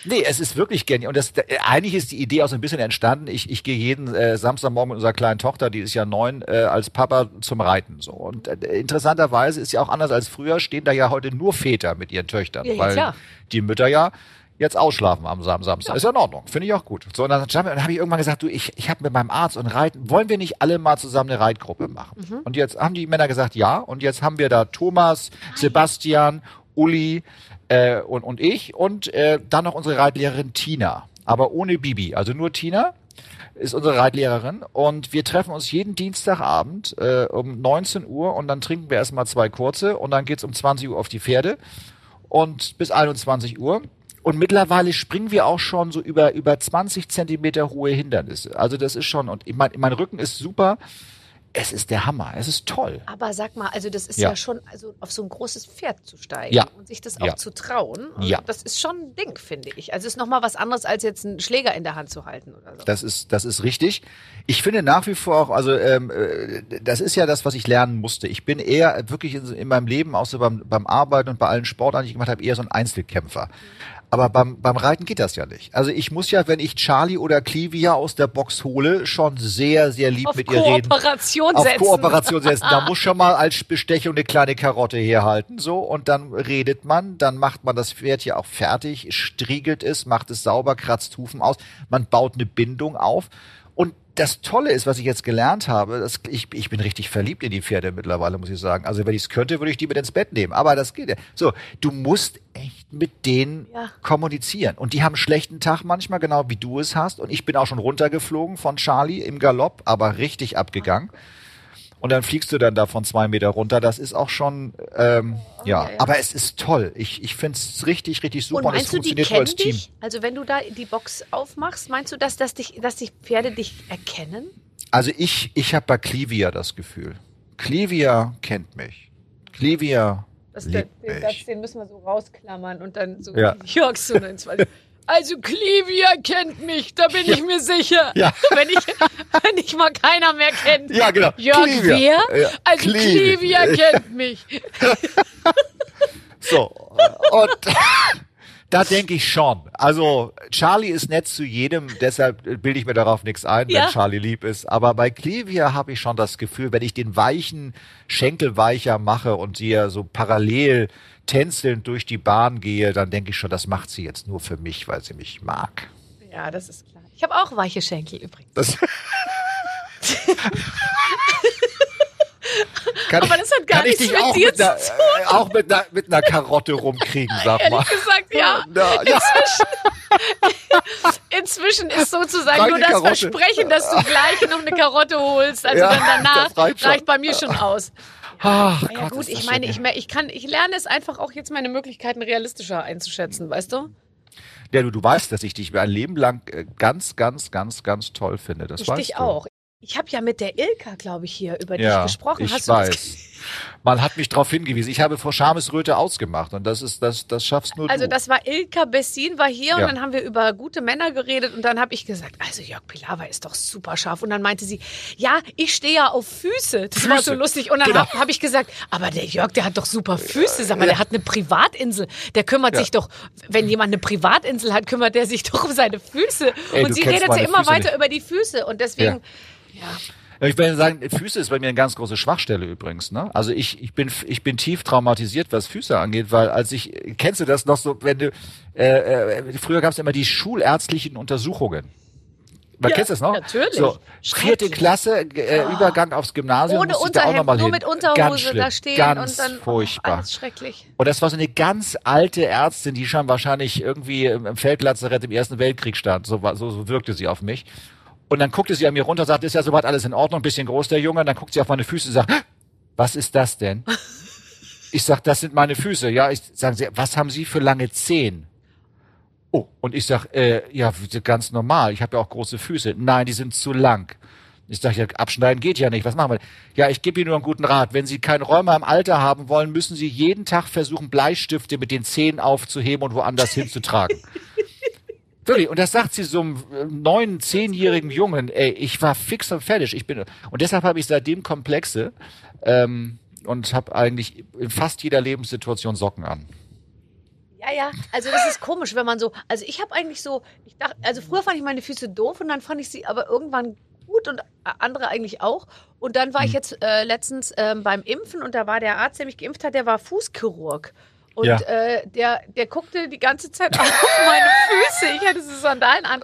nee, es ist wirklich genial. Und das, eigentlich ist die Idee auch so ein bisschen entstanden. Ich, ich gehe jeden äh, Samstagmorgen mit unserer kleinen Tochter, die ist ja neun, äh, als Papa zum Reiten. So. Und äh, interessanterweise ist ja auch anders als früher, stehen da ja heute nur Väter mit ihren Töchtern. Ja, ja, weil klar. die Mütter ja jetzt ausschlafen am Sam Samstag. Ist ja in Ordnung, finde ich auch gut. So, und dann, dann habe ich irgendwann gesagt, du, ich, ich habe mit meinem Arzt und Reiten, wollen wir nicht alle mal zusammen eine Reitgruppe machen? Mhm. Und jetzt haben die Männer gesagt, ja. Und jetzt haben wir da Thomas, Sebastian, Uli äh, und, und ich und äh, dann noch unsere Reitlehrerin Tina, aber ohne Bibi, also nur Tina ist unsere Reitlehrerin und wir treffen uns jeden Dienstagabend äh, um 19 Uhr und dann trinken wir erstmal zwei kurze und dann geht's um 20 Uhr auf die Pferde und bis 21 Uhr. Und mittlerweile springen wir auch schon so über, über 20 Zentimeter hohe Hindernisse. Also das ist schon, und ich mein, mein Rücken ist super. Es ist der Hammer. Es ist toll. Aber sag mal, also das ist Ja. ja, schon, also auf so ein großes Pferd zu steigen Ja. und sich das auch Ja. zu trauen, Ja. das ist schon ein Ding, finde ich. Also es ist nochmal was anderes, als jetzt einen Schläger in der Hand zu halten oder so. Das ist, das ist richtig. Ich finde nach wie vor auch, also ähm, äh, das ist ja das, was ich lernen musste. Ich bin eher wirklich in, in meinem Leben, außer beim, beim Arbeiten und bei allen Sportarten, die ich gemacht habe, eher so ein Einzelkämpfer. Aber beim, beim Reiten geht das ja nicht. Also ich muss ja, wenn ich Charlie oder Clivia aus der Box hole, schon sehr, sehr lieb auf mit ihr reden. Kooperation Auf setzen. Kooperation setzen. Da [LAUGHS] muss schon mal als Bestechung eine kleine Karotte herhalten, so. Und dann redet man, dann macht man das Pferd ja auch fertig, striegelt es, macht es sauber, kratzt Hufen aus. Man baut eine Bindung auf. Das Tolle ist, was ich jetzt gelernt habe, dass ich, ich bin richtig verliebt in die Pferde mittlerweile, muss ich sagen. Also wenn ich es könnte, würde ich die mit ins Bett nehmen. Aber das geht ja. So, du musst echt mit denen Ja. kommunizieren. Und die haben einen schlechten Tag manchmal, genau wie du es hast. Und ich bin auch schon runtergeflogen von Charlie im Galopp, aber richtig abgegangen. Und dann fliegst du dann da von zwei Meter runter. Das ist auch schon, ähm, ja. ja, ja. aber es ist toll. Ich, ich finde es richtig, richtig super. Und Und, es die funktioniert kennen als Team. dich? Also wenn du da die Box aufmachst, meinst du, dass, dass, dich, dass die Pferde dich erkennen? Also ich, ich habe bei Clivia das Gefühl. Clivia kennt mich. Clivia Das, liebt den Satz, mich. den müssen wir so rausklammern und dann so Ja. [LAUGHS] Jörg so. [LAUGHS] Also Clivia kennt mich, da bin ich mir sicher. Ja. [LAUGHS] Wenn, ich, wenn ich mal keiner mehr kennt. Ja, genau. Jörg, Clivia. wer? Ja, Also Clivia. [LAUGHS] Kennt mich. So. Und [LAUGHS] da denke ich schon. Also Charlie ist nett zu jedem, deshalb bilde ich mir darauf nichts ein, Ja. wenn Charlie lieb ist. Aber bei Clivia habe ich schon das Gefühl, wenn ich den weichen Schenkel weicher mache und sie ja so parallel tänzelnd durch die Bahn gehe, dann denke ich schon, das macht sie jetzt nur für mich, weil sie mich mag. Ja, das ist klar. Ich habe auch weiche Schenkel übrigens. Das [LAUGHS] kann Aber das hat gar nichts mit auch dir mit einer, äh, auch mit einer, mit einer Karotte rumkriegen, sag mal. Ehrlich gesagt, ja. Ja, ja. [LAUGHS] Inzwischen ist sozusagen Reine nur das Karotte. Versprechen, dass du gleich noch eine Karotte holst. Also Ja, dann danach reicht reicht bei mir schon aus. Ach, Ja Gott, gut, ich meine, schön. ich, ich kann, ich lerne es einfach auch jetzt meine Möglichkeiten realistischer einzuschätzen, weißt du? Ja, du, du weißt, dass ich dich ein Leben lang äh, ganz, ganz, ganz, ganz toll finde. Das Ich weißt dich du. auch. Ich habe ja mit der Ilka, glaube ich, hier über Ja, dich gesprochen. ich Hast du weiß. Man hat mich darauf hingewiesen. Ich habe vor Schamesröte ausgemacht und das ist, das, das schaffst nur Also du. das war Ilka Bessin, war hier Ja. und dann haben wir über gute Männer geredet und dann habe ich gesagt, also Jörg Pilawa ist doch super scharf. Und dann meinte sie, ja, ich stehe ja auf Füße. Das war so Füße. lustig. Und dann Genau. habe hab ich gesagt, aber der Jörg, der hat doch super Füße. Sag mal, der hat eine Privatinsel. Der kümmert Ja. sich doch, wenn jemand eine Privatinsel hat, kümmert der sich doch um seine Füße. Ey, und sie redet ja immer Füße weiter nicht. über die Füße. Und deswegen, ja. Ja, Ich will sagen, Füße ist bei mir eine ganz große Schwachstelle übrigens. Ne? Also ich, ich bin ich bin tief traumatisiert, was Füße angeht, weil als ich kennst du das noch so, wenn du äh, äh, früher gab es immer die schulärztlichen Untersuchungen. Man Ja, kennst das noch? natürlich. So, vierte. Klasse, äh, Übergang aufs Gymnasium. Ohne Unterhemd, nur hin. mit ganz Unterhose schlimm, da stehen ganz und dann oh, furchtbar. alles schrecklich. Und das war so eine ganz alte Ärztin, die schon wahrscheinlich irgendwie im Feldlazarett im Ersten Weltkrieg stand. So, so, so wirkte sie auf mich. Und dann guckte sie an mir runter und sagte, ist ja soweit alles in Ordnung, bisschen groß der Junge. Und dann guckt sie auf meine Füße und sagt, "Hä? was ist das denn? [LAUGHS] Ich sag, das sind meine Füße. Ja, ich sagen sie, was haben Sie für lange Zehen? Oh, und ich sag, äh, ja, ganz normal. Ich habe ja auch große Füße. Nein, die sind zu lang. Ich sag, ja, abschneiden geht ja nicht. Was machen wir? Ja, ich gebe Ihnen nur einen guten Rat. Wenn Sie kein Rheuma im Alter haben wollen, müssen Sie jeden Tag versuchen, Bleistifte mit den Zehen aufzuheben und woanders [LAUGHS] hinzutragen. Wirklich, und das sagt sie so einem äh, neun, zehnjährigen Jungen, ey, ich war fix und fertig. Ich bin, und deshalb habe ich seitdem Komplexe ähm, und habe eigentlich in fast jeder Lebenssituation Socken an. Ja, ja, also das ist komisch, wenn man so, also ich habe eigentlich so, ich dachte, also früher fand ich meine Füße doof und dann fand ich sie aber irgendwann gut und andere eigentlich auch. Und dann Hm. war ich jetzt äh, letztens ähm, beim Impfen und da war der Arzt, der mich geimpft hat, der war Fußchirurg. Und Ja. äh, der, der guckte die ganze Zeit auf [LAUGHS] meine Füße. Ich hatte so Sandalen an.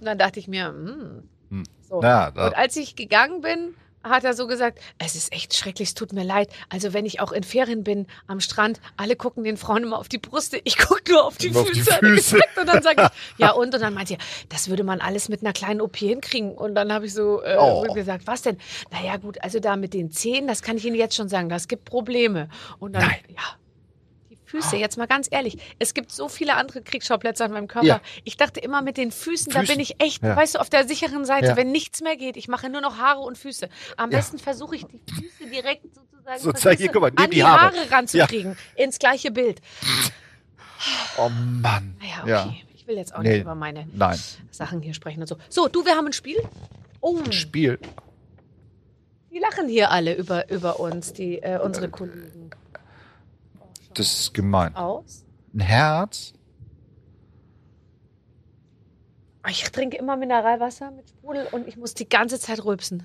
Und dann dachte ich mir, hm. Hm. So. Ja, und als ich gegangen bin, hat er so gesagt, es ist echt schrecklich, es tut mir leid. Also wenn ich auch in Ferien bin am Strand, alle gucken den Frauen immer auf die Brüste, ich gucke nur auf die Immer auf die Füße. [LAUGHS] Füße. Und dann sage ich, [LAUGHS] ja und? Und dann meinte er, das würde man alles mit einer kleinen OP hinkriegen. Und dann habe ich so äh, Oh. gesagt, was denn? Naja gut, also da mit den Zehen, das kann ich Ihnen jetzt schon sagen, das gibt Probleme. Und dann, Nein. ja, Füße, jetzt mal ganz ehrlich. Es gibt so viele andere Kriegsschauplätze an meinem Körper. Ja. Ich dachte immer mit den Füßen, da Füßen. bin ich echt, Ja. weißt du, auf der sicheren Seite, Ja. wenn nichts mehr geht. Ich mache nur noch Haare und Füße. Am besten versuche ich die Füße direkt sozusagen So, verstehst zeig hier, guck mal, an die die Haare. Haare, ranzukriegen. Ins gleiche Bild. Oh Mann. Naja, okay. Ich will jetzt auch Nee. nicht über meine Nein. Sachen hier sprechen und so. So, du, wir haben ein Spiel. Oh, Spiel. die lachen hier alle über, über uns, die, äh, unsere Kollegen. Das ist gemein. Aus. Ein Herz. Ich trinke immer Mineralwasser mit Sprudel und ich muss die ganze Zeit rülpsen.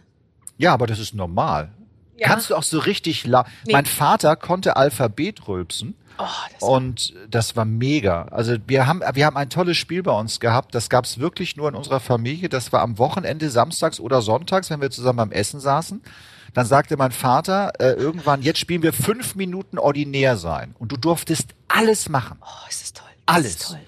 Ja, aber das ist normal. Ja. Kannst du auch so richtig la Nee. Mein Vater konnte Alphabet rülpsen. Oh, das Und das war mega. Also wir haben, wir haben ein tolles Spiel bei uns gehabt. Das gab es wirklich nur in unserer Familie. Das war am Wochenende, samstags oder sonntags, wenn wir zusammen am Essen saßen. Dann sagte mein Vater äh, irgendwann, jetzt spielen wir fünf Minuten ordinär sein. Und du durftest alles machen. oh, ist das toll. Das Alles. Ist toll.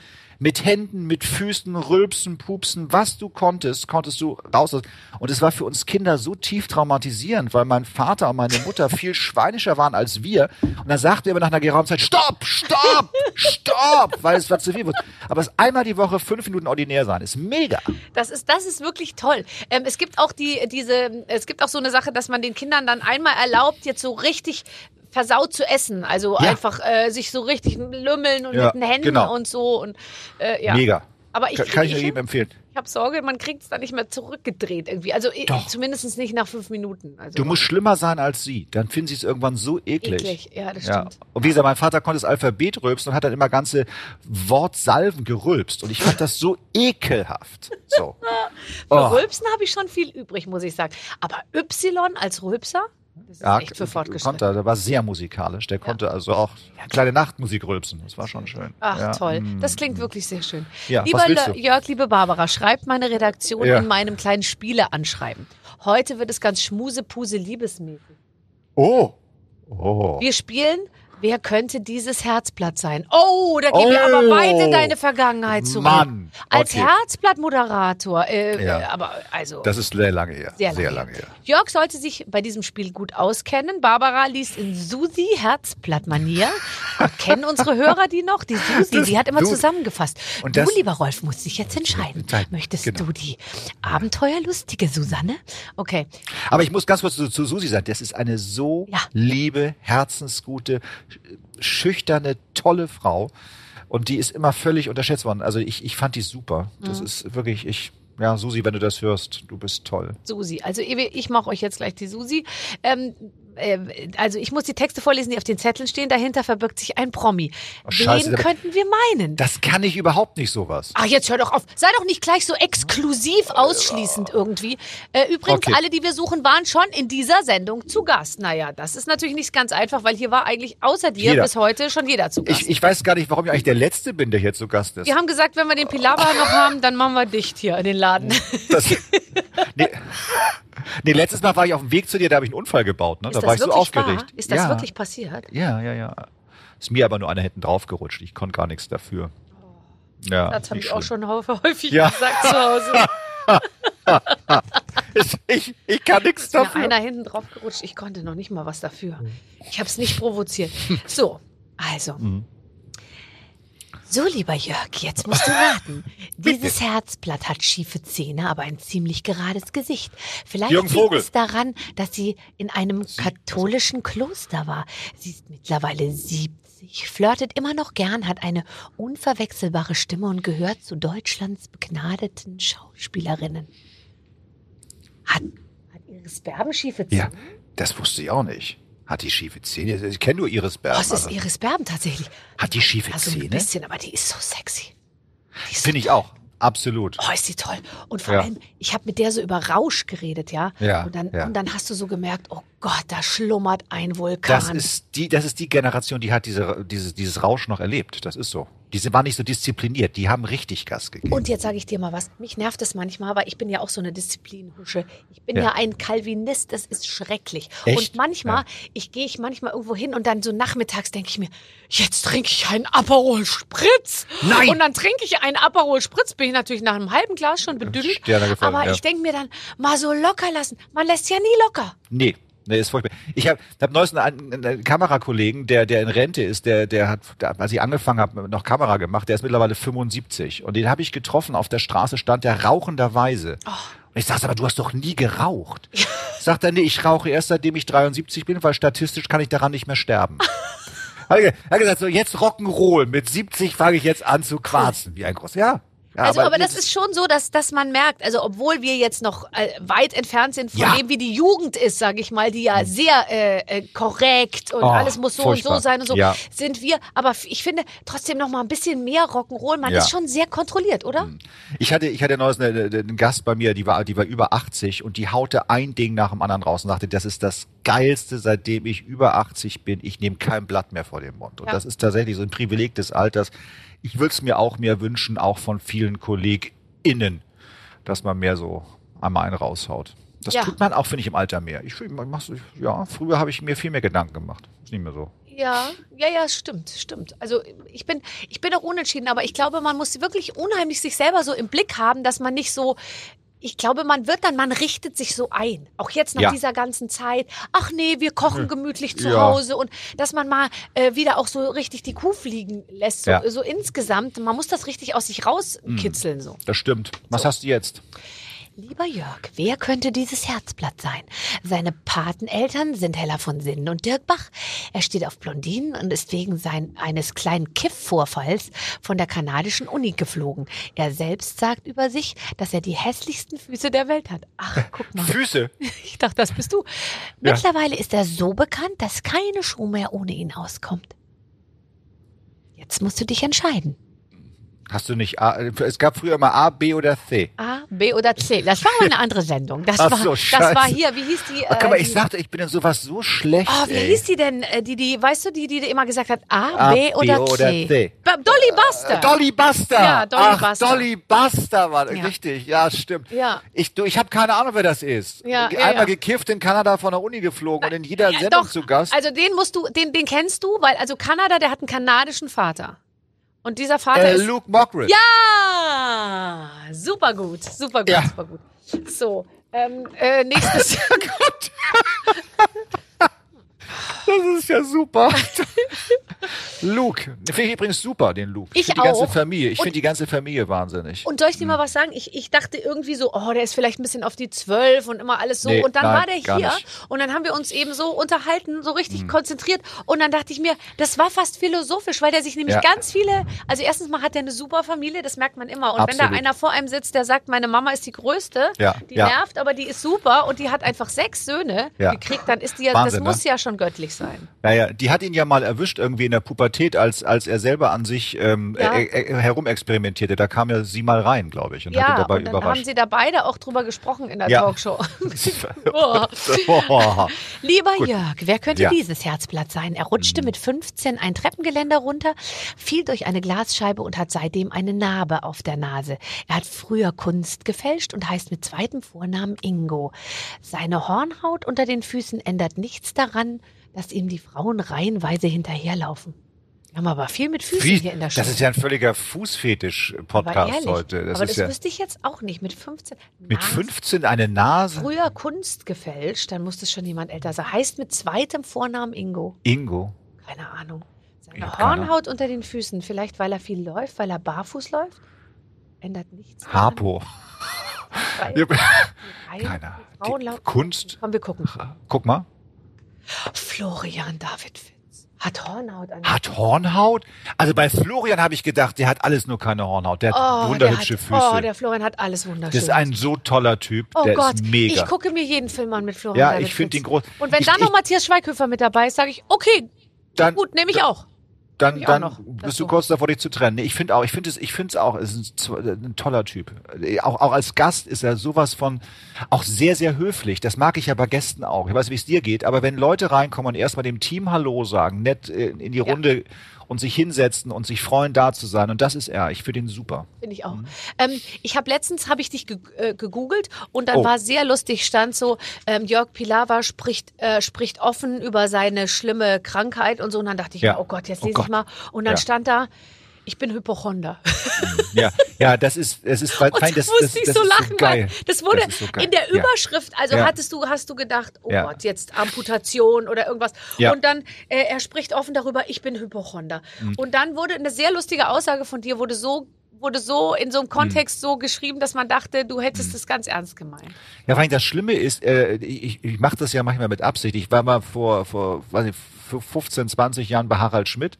Mit Händen, mit Füßen, Rülpsen, Pupsen, was du konntest, konntest du raus. Und es war für uns Kinder so tief traumatisierend, weil mein Vater und meine Mutter viel schweinischer waren als wir. Und dann sagte er immer nach einer geraumen Zeit, stopp, stopp, stopp, weil es war zu viel. Aber es einmal die Woche fünf Minuten ordinär sein, ist mega. Das ist, das ist wirklich toll. Ähm, es gibt auch die, diese, es gibt auch so eine Sache, dass man den Kindern dann einmal erlaubt, jetzt so richtig versaut zu essen. Also Ja. einfach äh, sich so richtig lümmeln und Ja, mit den Händen genau. und so. Und, äh, ja. Mega. Aber ich, Kann, ich ich, jedem empfehlen. ich habe Sorge, man kriegt es dann nicht mehr zurückgedreht irgendwie. Also Doch. zumindest nicht nach fünf Minuten. Also Du musst schlimmer sein als sie. Dann finden sie es irgendwann so eklig. eklig. Ja, das Ja. stimmt. Und wie gesagt, mein Vater konnte das Alphabet rülpsen und hat dann immer ganze Wortsalven gerülpst. Und ich fand das so [LAUGHS] ekelhaft. So. Für Oh. Rülpsen habe ich schon viel übrig, muss ich sagen. Aber Y als Rülpser, das ist Ja, echt für konnte, Fortgeschrittene. er. der war sehr musikalisch. Der konnte also auch kleine Nachtmusik rülpsen. Das war schon schön. Ach ja. toll, mm. das klingt wirklich sehr schön. Ja, lieber was willst Le- du? Jörg, liebe Barbara, schreibt meine Redaktion Ja. in meinem kleinen Spiele anschreiben. Heute wird es ganz schmusepuse liebesmäßig. Oh. Oh. Wir spielen Wer könnte dieses Herzblatt sein? Oh, da gehen wir Oh. aber weit in deine Vergangenheit zurück. Mann. Als Okay. Herzblattmoderator. Äh, Ja. aber also. Das ist sehr lange her. Sehr lange, her. Jörg sollte sich bei diesem Spiel gut auskennen. Barbara liest in Susi Herzblatt-Manier. Kennen unsere Hörer die noch? Die Susi, Das- die hat immer du- zusammengefasst. Und du, das- lieber Rolf, musst dich jetzt entscheiden. Möchtest genau. du die abenteuerlustige Susanne? Okay. Aber ich muss ganz kurz zu, zu Susi sagen, das ist eine so Ja. liebe, herzensgute, schüchterne, tolle Frau. Und die ist immer völlig unterschätzt worden. Also ich, ich fand die super. Mhm. Das ist wirklich, ich, ja, Susi, wenn du das hörst, du bist toll. Susi. Also ich, ich mache euch jetzt gleich die Susi. Ähm, äh, also ich muss die Texte vorlesen, die auf den Zetteln stehen. Dahinter verbirgt sich ein Promi. Oh, scheiße, Wen könnten wir meinen? Das kann ich überhaupt nicht sowas. Ach, jetzt hör doch auf. Sei doch nicht gleich so exklusiv ausschließend irgendwie. Äh, übrigens, Okay. alle, die wir suchen, waren schon in dieser Sendung zu Gast. Naja, das ist natürlich nicht ganz einfach, weil hier war eigentlich außer dir Jeder. bis heute schon jeder zu Gast. Ich, ich weiß gar nicht, warum ich eigentlich der Letzte bin, der hier zu Gast ist. wir haben gesagt, wenn wir den Pilawa noch haben, dann machen wir dicht hier in den Laden. Das, [LAUGHS] nee, nee, letztes Mal war ich auf dem Weg zu dir, da habe ich einen Unfall gebaut. Ne? Ist da war ich so aufgeregt. wahr? Ist das ja. wirklich passiert? Ja, ja, ja. Ist mir aber nur einer hinten drauf gerutscht. Ich konnte gar nichts dafür. Ja, Das habe ich auch schlimm. schon hau- [LAUGHS] häufig Ja. gesagt zu Hause. [LAUGHS] Ich, ich kann nichts Ist mir dafür. einer hinten drauf gerutscht. Ich konnte noch nicht mal was dafür. Ich habe es nicht provoziert. [LAUGHS] So, also. Mhm. So, lieber Jörg, jetzt musst du raten. [LAUGHS] Dieses Herzblatt hat schiefe Zähne, aber ein ziemlich gerades Gesicht. Vielleicht liegt es daran, dass sie in einem katholischen Kloster war. Sie ist mittlerweile 70, flirtet immer noch gern, hat eine unverwechselbare Stimme und gehört zu Deutschlands begnadeten Schauspielerinnen. Hat, hat Iris Berben schiefe Zähne? Ja, das wusste ich auch nicht. Hat die schiefe Zähne? Ich kenne nur Iris Berben. Es ist aber- Iris Berben tatsächlich. Hat die schiefe Also ein Zähne? bisschen, aber die ist so sexy. So, Finde ich auch. Absolut. oh, ist die toll. Und vor Ja. allem, ich habe mit der so über Rausch geredet, ja. Ja, Und dann, ja. und dann hast du so gemerkt, oh Gott, da schlummert ein Vulkan. Das ist die, das ist die Generation, die hat diese, dieses, dieses Rausch noch erlebt. Das ist so. Diese waren nicht so diszipliniert. Die haben richtig Gas gegeben. und jetzt sage ich dir mal was. Mich nervt es manchmal, aber ich bin ja auch so eine Disziplinhusche. Ich bin ja, Ja. ein Calvinist, das ist schrecklich. Echt? Und manchmal, Ja. ich gehe ich manchmal irgendwo hin und dann so nachmittags denke ich mir, jetzt trinke ich einen Aperol Spritz. Nein! Und dann trinke ich einen Aperol Spritz, bin ich natürlich nach einem halben Glas schon gefallen, aber ja. ich denke mir dann, mal so locker lassen. Man lässt ja nie locker. nee, Nee, ist furchtbar. Ich habe hab neulich einen, einen Kamerakollegen, der, der in Rente ist, der, der hat, der, als ich angefangen habe, noch Kamera gemacht, der ist mittlerweile 75. Und den habe ich getroffen, auf der Straße stand der rauchenderweise. Oh. Und ich sagte, aber du hast doch nie geraucht. Sagt er, nee, ich rauche erst seitdem ich 73 bin, weil statistisch kann ich daran nicht mehr sterben. Hat er hat gesagt, so jetzt Rock'n'Roll, mit 70 fange ich jetzt an zu quarzen. Wie ein groß, ja. Also, aber, das jetzt- ist schon so, dass, dass man merkt, also obwohl wir jetzt noch äh, weit entfernt sind von Ja. dem, wie die Jugend ist, sage ich mal, die ja sehr äh, äh, korrekt und Oh, alles muss so und furchtbar. so sein und so, Ja. sind wir. Aber ich finde trotzdem noch mal ein bisschen mehr Rock'n'Roll. Man Ja. ist schon sehr kontrolliert, oder? Ich hatte, ich hatte neulich eine, eine, einen Gast bei mir, die war, die war über 80 und die haute ein Ding nach dem anderen raus und sagte, das ist das Geilste, seitdem ich über 80 bin. Ich nehme kein Blatt mehr vor den Mund. Und das ist tatsächlich so ein Privileg des Alters. Ich würde es mir auch mehr wünschen, auch von vielen KollegInnen, dass man mehr so einmal einen raushaut. Das Ja. tut man auch, finde ich, im Alter mehr. Ich, ich ja, früher habe ich mir viel mehr Gedanken gemacht. Ist nicht mehr so. Ja, ja, ja, stimmt, stimmt. Also ich bin, ich bin auch unentschieden, aber ich glaube, man muss wirklich unheimlich sich selber so im Blick haben, dass man nicht so. Ich glaube, man wird dann, man richtet sich so ein. Auch jetzt nach Ja. dieser ganzen Zeit. Ach nee, wir kochen gemütlich zu Ja. Hause und dass man mal äh, wieder auch so richtig die Kuh fliegen lässt. So, Ja. so insgesamt. Man muss das richtig aus sich rauskitzeln. So. Das stimmt. Was hast du jetzt? Lieber Jörg, wer könnte dieses Herzblatt sein? Seine Pateneltern sind Hella von Sinnen und Dirk Bach. Er steht auf Blondinen und ist wegen sein, eines kleinen Kiff-Vorfalls von der kanadischen Uni geflogen. Er selbst sagt über sich, dass er die hässlichsten Füße der Welt hat. Ach, guck mal. Füße. [LAUGHS] Ich dachte, das bist du. Ja. Mittlerweile ist er so bekannt, dass keine Schuh mehr ohne ihn auskommt. Jetzt musst du dich entscheiden. Hast du nicht A, es gab früher immer A, B oder C. A, B oder C. Das war mal eine andere Sendung. Das, Ach war, so, das war hier, wie hieß die? Ach, guck mal, äh, ich sagte, ich bin in sowas so schlecht. Oh, wie ey. hieß die denn? äh, Die, die, weißt du, die, die immer gesagt hat, A, A, B oder, B oder C? C. Dolly Buster. Äh, Dolly Buster. Ja, Dolly Ach, Buster. Dolly Buster war Ja. richtig. Ja, stimmt. Ja. Ich, du, ich habe keine Ahnung, wer das ist. Ja, Einmal ja. gekifft in Kanada von der Uni geflogen und in jeder Ja, Sendung doch. zu Gast. Also den musst du, den, den kennst du, weil also Kanada, der hat einen kanadischen Vater. Und dieser Vater äh, ist Luke Mockridge. ja super gut, super gut, Ja. super gut. So, ähm, äh, nächstes. [LAUGHS] [LAUGHS] Das ist ja super. [LAUGHS] Luke. Finde ich übrigens super, den Luke. Ich finde die ganze. Familie. Ich finde die ganze Familie wahnsinnig. Und soll ich dir mal was sagen? Ich, ich dachte irgendwie so, oh, der ist vielleicht ein bisschen auf die Zwölf und immer alles so. Nee, und dann nein, war der hier und dann haben wir uns eben so unterhalten, so Hm. richtig konzentriert. Und dann dachte ich mir, das war fast philosophisch, weil der sich nämlich Ja. ganz viele, also erstens mal hat er eine super Familie, das merkt man immer. Und wenn da Absolut. einer vor einem sitzt, der sagt, meine Mama ist die Größte, Ja, die ja. nervt, aber die ist super und die hat einfach sechs Söhne Ja. gekriegt, dann ist die ja, Wahnsinn, das muss ne? ja schon göttlich sein. Naja, die hat ihn ja mal erwischt irgendwie in der Pubertät, als, als er selber an sich ähm, Ja. äh, äh, herumexperimentierte. Da kam ja sie mal rein, glaube ich, und hat ihn Ja, dabei und dann haben überrascht. sie da beide auch drüber gesprochen in der Ja. Talkshow. [LAUGHS] Oh. oh. [LAUGHS] Lieber Gut. Jörg, wer könnte Ja. dieses Herzblatt sein? Er rutschte mit 15 ein Treppengeländer runter, fiel durch eine Glasscheibe und hat seitdem eine Narbe auf der Nase. Er hat früher Kunst gefälscht und heißt mit zweitem Vornamen Ingo. Seine Hornhaut unter den Füßen ändert nichts daran, dass ihm die Frauen reihenweise hinterherlaufen. Wir haben aber viel mit Füßen Wie, hier in der Show. das ist ja ein völliger Fußfetisch-Podcast heute. Das aber ist das ja wüsste ich jetzt auch nicht. Mit 15. mit Nase- 15 eine Nase. früher Kunst gefälscht, dann muss es schon jemand älter sein. Heißt mit zweitem Vornamen Ingo. Ingo. Keine Ahnung. Seine Ja, keine Hornhaut unter den Füßen, vielleicht weil er viel läuft, weil er barfuß läuft, ändert nichts. daran. Harpo. [LAUGHS] Keiner. die [LAUGHS] Frauen laufen- Kunst. Komm, wir gucken. Guck mal. Florian David Fitz hat Hornhaut an. Hat Hornhaut? Also bei Florian habe ich gedacht, der hat alles nur keine Hornhaut. Der hat Oh, wunderhübsche der hat, Füße. Oh, der Florian hat alles wunderschön. das ist ein so toller Typ. Oh der Gott, ist mega. ich gucke mir jeden Film an mit Florian Ja, David ich find Fitz. ihn groß. Und wenn Ich- dann noch ich- Matthias Schweighöfer mit dabei ist, sage ich, okay, dann, gut, nehme ich auch. Dann, dann noch bist du kurz davor, dich zu trennen. Ich finde auch, ich finde es, ich finde es auch, es ist ein, ein toller Typ. Auch, auch als Gast ist er sowas von, auch sehr, sehr höflich. Das mag ich ja bei Gästen auch. Ich weiß, nicht, wie es dir geht, aber wenn Leute reinkommen und erstmal dem Team Hallo sagen, nett äh, in die Runde und sich hinsetzen und sich freuen, da zu sein. Und das ist er. Ich finde ihn super. Finde ich auch. Mhm. Ähm, ich habe letztens habe ich dich ge äh, gegoogelt und dann Oh. war sehr lustig, stand so, ähm, Jörg Pilawa spricht, äh, spricht offen über seine schlimme Krankheit und so. Und dann dachte ich, Ja. oh Gott, jetzt Oh lese ich Gott. mal. Und dann Ja. stand da, ich bin Hypochonder. Ja, ja, das ist, es ist, fein, das, da das, das, ich das so ist lachen, so geil. weil das wurde so geil. in der. Überschrift, also Ja. hattest du, hast du gedacht, oh Ja. Gott, jetzt Amputation oder irgendwas. Ja. Und dann, äh, er spricht offen darüber, ich bin Hypochonder. Mhm. Und dann wurde eine sehr lustige Aussage von dir, wurde so wurde so in so einem Kontext so geschrieben, dass man dachte, du Mhm. hättest es ganz ernst gemeint. Ja, vor allem das Schlimme ist, äh, ich, ich mache das ja manchmal mit Absicht. Ich war mal vor, vor weiß nicht, vor 15, 20 Jahren bei Harald Schmidt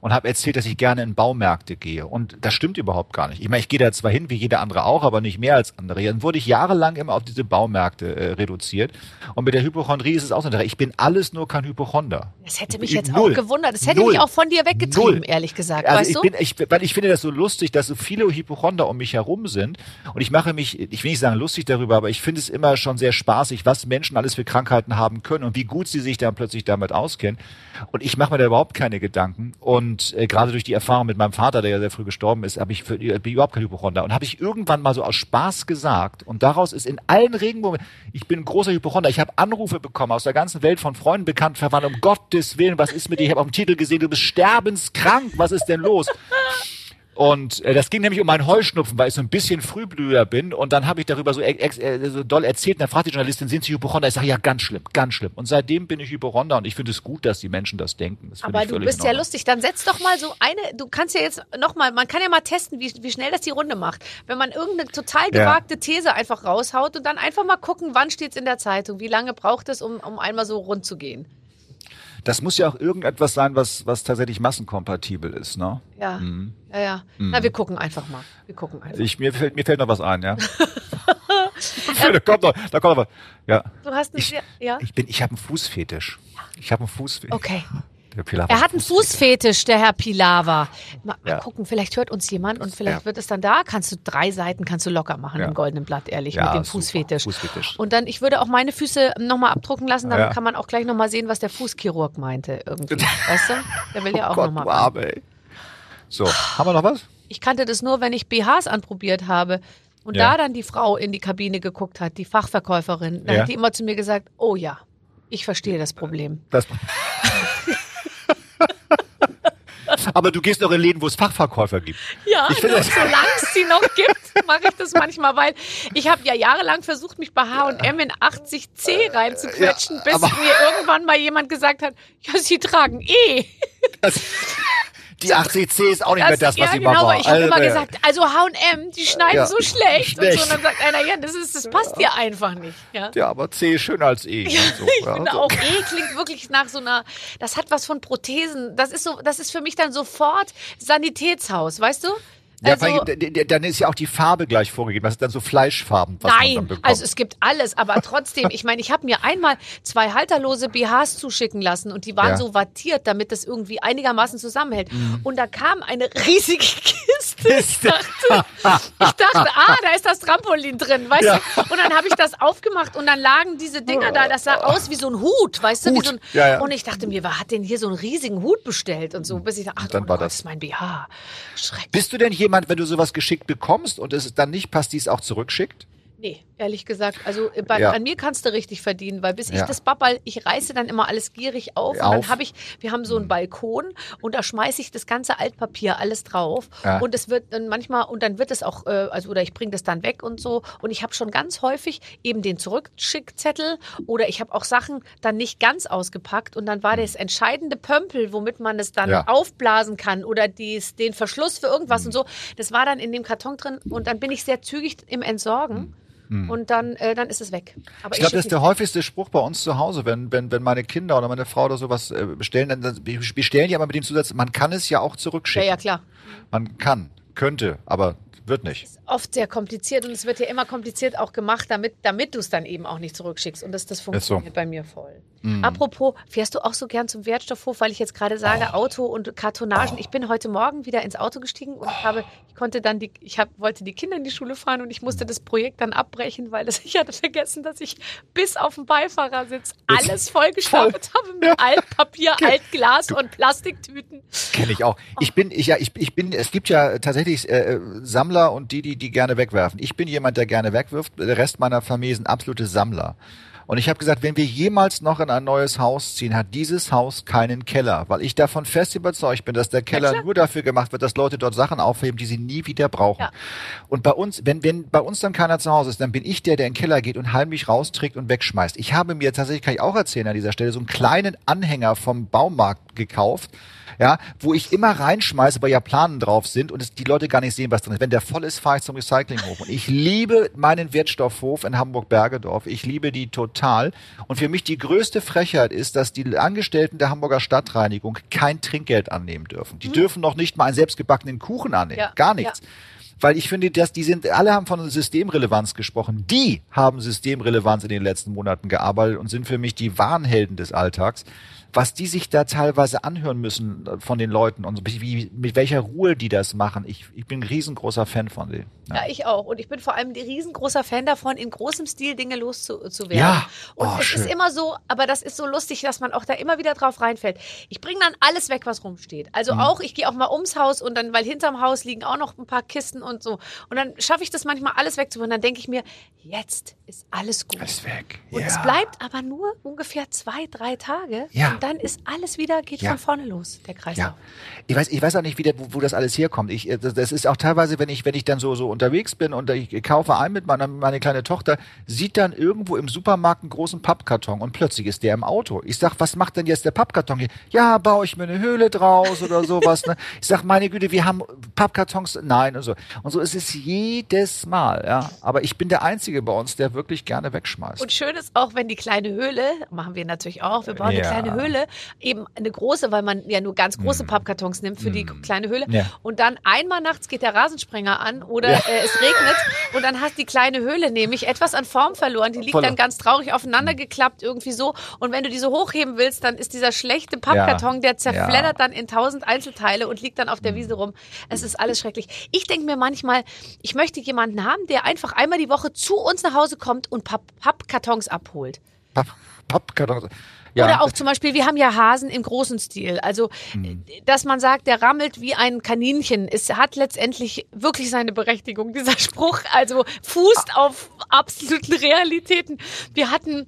und habe erzählt, dass ich gerne in Baumärkte gehe. Und das stimmt überhaupt gar nicht. Ich meine, ich gehe da zwar hin, wie jeder andere auch, aber nicht mehr als andere. Dann wurde ich jahrelang immer auf diese Baumärkte äh, reduziert. Und mit der Hypochondrie ist es auch so. Ich bin alles nur kein Hypochonder. Das hätte mich Ich- jetzt null. auch gewundert. Das hätte Null. mich auch von dir weggetrieben, Null. ehrlich gesagt. Also weißt ich du? bin, ich, weil ich finde das so lustig, dass so viele Hypochonder um mich herum sind. Und ich mache mich, ich will nicht sagen lustig darüber, aber ich finde es immer schon sehr spaßig, was Menschen alles für Krankheiten haben können und wie gut sie sich dann plötzlich damit auskennen. Und ich mache mir da überhaupt keine Gedanken. Und äh, gerade durch die Erfahrung mit meinem Vater, der ja sehr früh gestorben ist, habe ich für, bin ich überhaupt kein Hypochonder. Und habe ich irgendwann mal so aus Spaß gesagt. Und daraus ist in allen Regenbogen, ich bin ein großer Hypochonder. Ich habe Anrufe bekommen aus der ganzen Welt von Freunden, Bekannten, Verwandten. Um Gottes Willen, was ist mit dir? Ich habe auf dem Titel gesehen, du bist sterbenskrank. Was ist denn los? Und äh, das ging nämlich um meinen Heuschnupfen, weil ich so ein bisschen Frühblüher bin. Und dann habe ich darüber so, ex, äh, so doll erzählt. Und dann fragt die Journalistin, sind Sie Hypochonder? Ich sage, ja, ganz schlimm, ganz schlimm. Und seitdem bin ich Hypochonder. Und ich finde es gut, dass die Menschen das denken. Das Aber du bist ja lustig. Dann setz doch mal so eine, du kannst ja jetzt noch mal, man kann ja mal testen, wie, wie schnell das die Runde macht. Wenn man irgendeine total Ja. gewagte These einfach raushaut und dann einfach mal gucken, wann steht's in der Zeitung, wie lange braucht es, um, um einmal so rund zu gehen. Das muss ja auch irgendetwas sein, was, was tatsächlich massenkompatibel ist. Ne? Ja, Mhm. ja, ja. Na, wir gucken einfach mal. Wir gucken einfach. Ich, mir, fällt, mir fällt noch was ein, ja. [LAUGHS] da kommt noch, da kommt noch was. Ja. Du hast einen Ich, sehr, ja. ich bin, ich habe einen Fußfetisch. Ich habe einen Fußfetisch. Okay. Der Pilar Er hat einen Fußfetisch, der Herr Pilawa. Mal, mal Ja. gucken, vielleicht hört uns jemand und vielleicht Ja. wird es dann da. Kannst du drei Seiten kannst du locker machen Ja. im goldenen Blatt, ehrlich, mit dem. Fußfetisch. Fußfetisch. Und dann, ich würde auch meine Füße nochmal abdrucken lassen, dann kann man auch gleich nochmal sehen, was der Fußchirurg meinte irgendwie. [LAUGHS] weißt du? Der will ja Oh auch nochmal. ey. So, haben wir noch was? Ich kannte das nur, wenn ich BHs anprobiert habe. Und da dann die Frau in die Kabine geguckt hat, die Fachverkäuferin, dann hat die immer zu mir gesagt, oh ja, ich verstehe das Problem. Das [LAUGHS] Aber du gehst doch in Läden, wo es Fachverkäufer gibt. Ja, Ich finde so, solange es die noch gibt, mache ich das manchmal, weil ich habe ja jahrelang versucht, mich bei H&M in 80C reinzuquetschen, Ja, bis mir irgendwann mal jemand gesagt hat, ja, sie tragen eh. Das, die 80C ist auch nicht mehr das, was ja, sie genau, mal war. ich habe Also, immer gesagt, also H&M, die schneiden Ja, so schlecht. Und, schlecht. so, und dann sagt einer, ja, das, ist, das passt dir einfach nicht. Ja. Ja, aber C ist schöner als E. Ja, So, ich finde so. auch, E klingt wirklich nach so einer, das hat was von Prothesen. Das ist so, das ist für mich dann sofort Sanitätshaus, weißt du? Ja, Also, allem, dann ist ja auch die Farbe gleich vorgegeben. Das ist dann so Fleischfarben, was man dann Nein, also es gibt alles, aber trotzdem, ich meine, ich habe mir einmal zwei halterlose BHs zuschicken lassen und die waren Ja. Mhm. so wattiert, damit das irgendwie einigermaßen zusammenhält. Und da kam eine riesige Kiste. [LAUGHS] Ich dachte, ich dachte, ah, da ist das Trampolin drin, weißt Ja. du? Und dann habe ich das aufgemacht und dann lagen diese Dinger da, das sah aus wie so ein Hut, weißt du? Hut. so ein, Ja. Und ich dachte mir, wer hat denn hier so einen riesigen Hut bestellt und so, bis ich dachte, ach, dann oh war Gott, das- das ist mein BH. Schrecklich. Bist du denn jemand, wenn du sowas geschickt bekommst und es dann nicht passt, die es auch zurückschickt? Nee, ehrlich gesagt. Also äh, bei, Ja. an mir kannst du richtig verdienen, weil bis ich Ja. das Babbel, ich reiße dann immer alles gierig auf und Auf. Mhm. dann habe ich, wir haben so einen Balkon und da schmeiße ich das ganze Altpapier alles drauf Ja. und es wird dann manchmal und dann wird es auch, äh, also oder ich bringe das dann weg und so und ich habe schon ganz häufig eben den Zurückschickzettel oder ich habe auch Sachen dann nicht ganz ausgepackt und dann war das entscheidende Pömpel, womit man es dann Mhm. Aufblasen kann oder dies, den Verschluss für irgendwas und so, das war dann in dem Karton drin und dann bin ich sehr zügig im Entsorgen. Und dann, äh, dann ist es weg. Aber Ich glaube, das ist der häufigste Spruch bei uns zu Hause, wenn, wenn, wenn meine Kinder oder meine Frau oder sowas äh, bestellen, dann, bestellen die aber mit dem Zusatz, man kann es ja auch ja, zurückschicken. ja, klar. Man kann, könnte, aber wird nicht. Oft sehr kompliziert und es wird ja immer kompliziert auch gemacht, damit, damit du es dann eben auch nicht zurückschickst. Und das, das funktioniert bei mir voll. Apropos, fährst du auch so gern zum Wertstoffhof, weil ich jetzt gerade sage, Auto und Kartonagen. Ich bin heute Morgen wieder ins Auto gestiegen und ich habe, ich konnte dann die, ich hab, wollte die Kinder in die Schule fahren und ich musste das Projekt dann abbrechen, weil das, [LAUGHS] ich hatte vergessen, dass ich bis auf den Beifahrersitz alles vollgestapelt habe mit Altpapier, Altglas und Plastiktüten. Kenne ich auch. Ich bin, ich, ja, ich, ich bin, es gibt ja tatsächlich äh, Sammler und die, die, die gerne wegwerfen. Ich bin jemand, der gerne wegwirft. Der Rest meiner Familie sind absolute Sammler. Und ich habe gesagt, wenn wir jemals noch in ein neues Haus ziehen, hat dieses Haus keinen Keller, weil ich davon fest überzeugt bin, dass der Keller klar. nur dafür gemacht wird, dass Leute dort Sachen aufheben, die sie nie wieder brauchen. Ja. Und bei uns, wenn, wenn bei uns dann keiner zu Hause ist, dann bin ich der, der in den Keller geht und heimlich rausträgt und wegschmeißt. Ich habe mir tatsächlich, kann ich auch erzählen an dieser Stelle, so einen kleinen Anhänger vom Baumarkt gekauft, ja, wo ich immer reinschmeiße, weil ja Planen drauf sind und es, die Leute gar nicht sehen, was drin ist. Wenn der voll ist, fahre ich zum Recyclinghof. Und ich liebe meinen Wertstoffhof in Hamburg-Bergedorf. Ich liebe die total. Und für mich die größte Frechheit ist, dass die Angestellten der Hamburger Stadtreinigung kein Trinkgeld annehmen dürfen. Die dürfen noch nicht mal einen selbstgebackenen Kuchen annehmen. Ja, Gar nichts. Weil ich finde, dass die sind, alle haben von Systemrelevanz gesprochen. Die haben Systemrelevanz in den letzten Monaten gearbeitet und sind für mich die Warnhelden des Alltags. Was die sich da teilweise anhören müssen äh, von den Leuten und so, wie, mit welcher Ruhe die das machen. Ich, ich bin ein riesengroßer Fan von denen. Ja, ich auch. Und ich bin vor allem ein riesengroßer Fan davon, in großem Stil Dinge loszuwerden. Ja. Und Oh, es schön. ist immer so, aber das ist so lustig, dass man auch da immer wieder drauf reinfällt. Ich bringe dann alles weg, was rumsteht. Also Mhm. auch, ich gehe auch mal ums Haus und dann, weil hinterm Haus liegen auch noch ein paar Kisten und so. Und dann schaffe ich das manchmal alles wegzubringen. Dann denke ich mir, jetzt ist alles gut. Ist weg. Und es bleibt aber nur ungefähr zwei, drei Tage. Ja. Dann ist alles wieder, geht Ja. von vorne los, der Kreislauf. Ja, ich weiß, ich weiß auch nicht, wie der, wo, wo das alles herkommt. Ich, äh, das, das ist auch teilweise, wenn ich, wenn ich dann so so unterwegs bin und ich kaufe ein mit meiner meine kleine Tochter, sieht dann irgendwo im Supermarkt einen großen Pappkarton und plötzlich ist der im Auto. Ich sag, was macht denn jetzt der Pappkarton hier? Ja, baue ich mir eine Höhle draus oder sowas. Ne? [LAUGHS] Ich sag, meine Güte, wir haben Pappkartons, nein und so. Und so ist es jedes Mal. Ja, aber ich bin der Einzige bei uns, der wirklich gerne wegschmeißt. Und schön ist auch, wenn die kleine Höhle, machen wir natürlich auch, wir bauen Ja. eine kleine Höhle, eben eine große, weil man ja nur ganz große Pappkartons nimmt für die kleine Höhle. Mm. Ja. Und dann einmal nachts geht der Rasensprenger an oder äh, es regnet und dann hat die kleine Höhle nämlich etwas an Form verloren. Die liegt Voll. dann ganz traurig aufeinander geklappt irgendwie so. Und wenn du diese hochheben willst, dann ist dieser schlechte Pappkarton, der zerfleddert Ja. dann in tausend Einzelteile und liegt dann auf der Wiese rum. Es ist alles schrecklich. Ich denke mir manchmal, ich möchte jemanden haben, der einfach einmal die Woche zu uns nach Hause kommt und Papp Pappkartons abholt. Papp, Pappkartons. Ja, Oder auch zum Beispiel, wir haben ja Hasen im großen Stil. Also, Hm. dass man sagt, der rammelt wie ein Kaninchen. Es hat letztendlich wirklich seine Berechtigung, dieser Spruch. Also fußt Ah. auf absoluten Realitäten. Wir hatten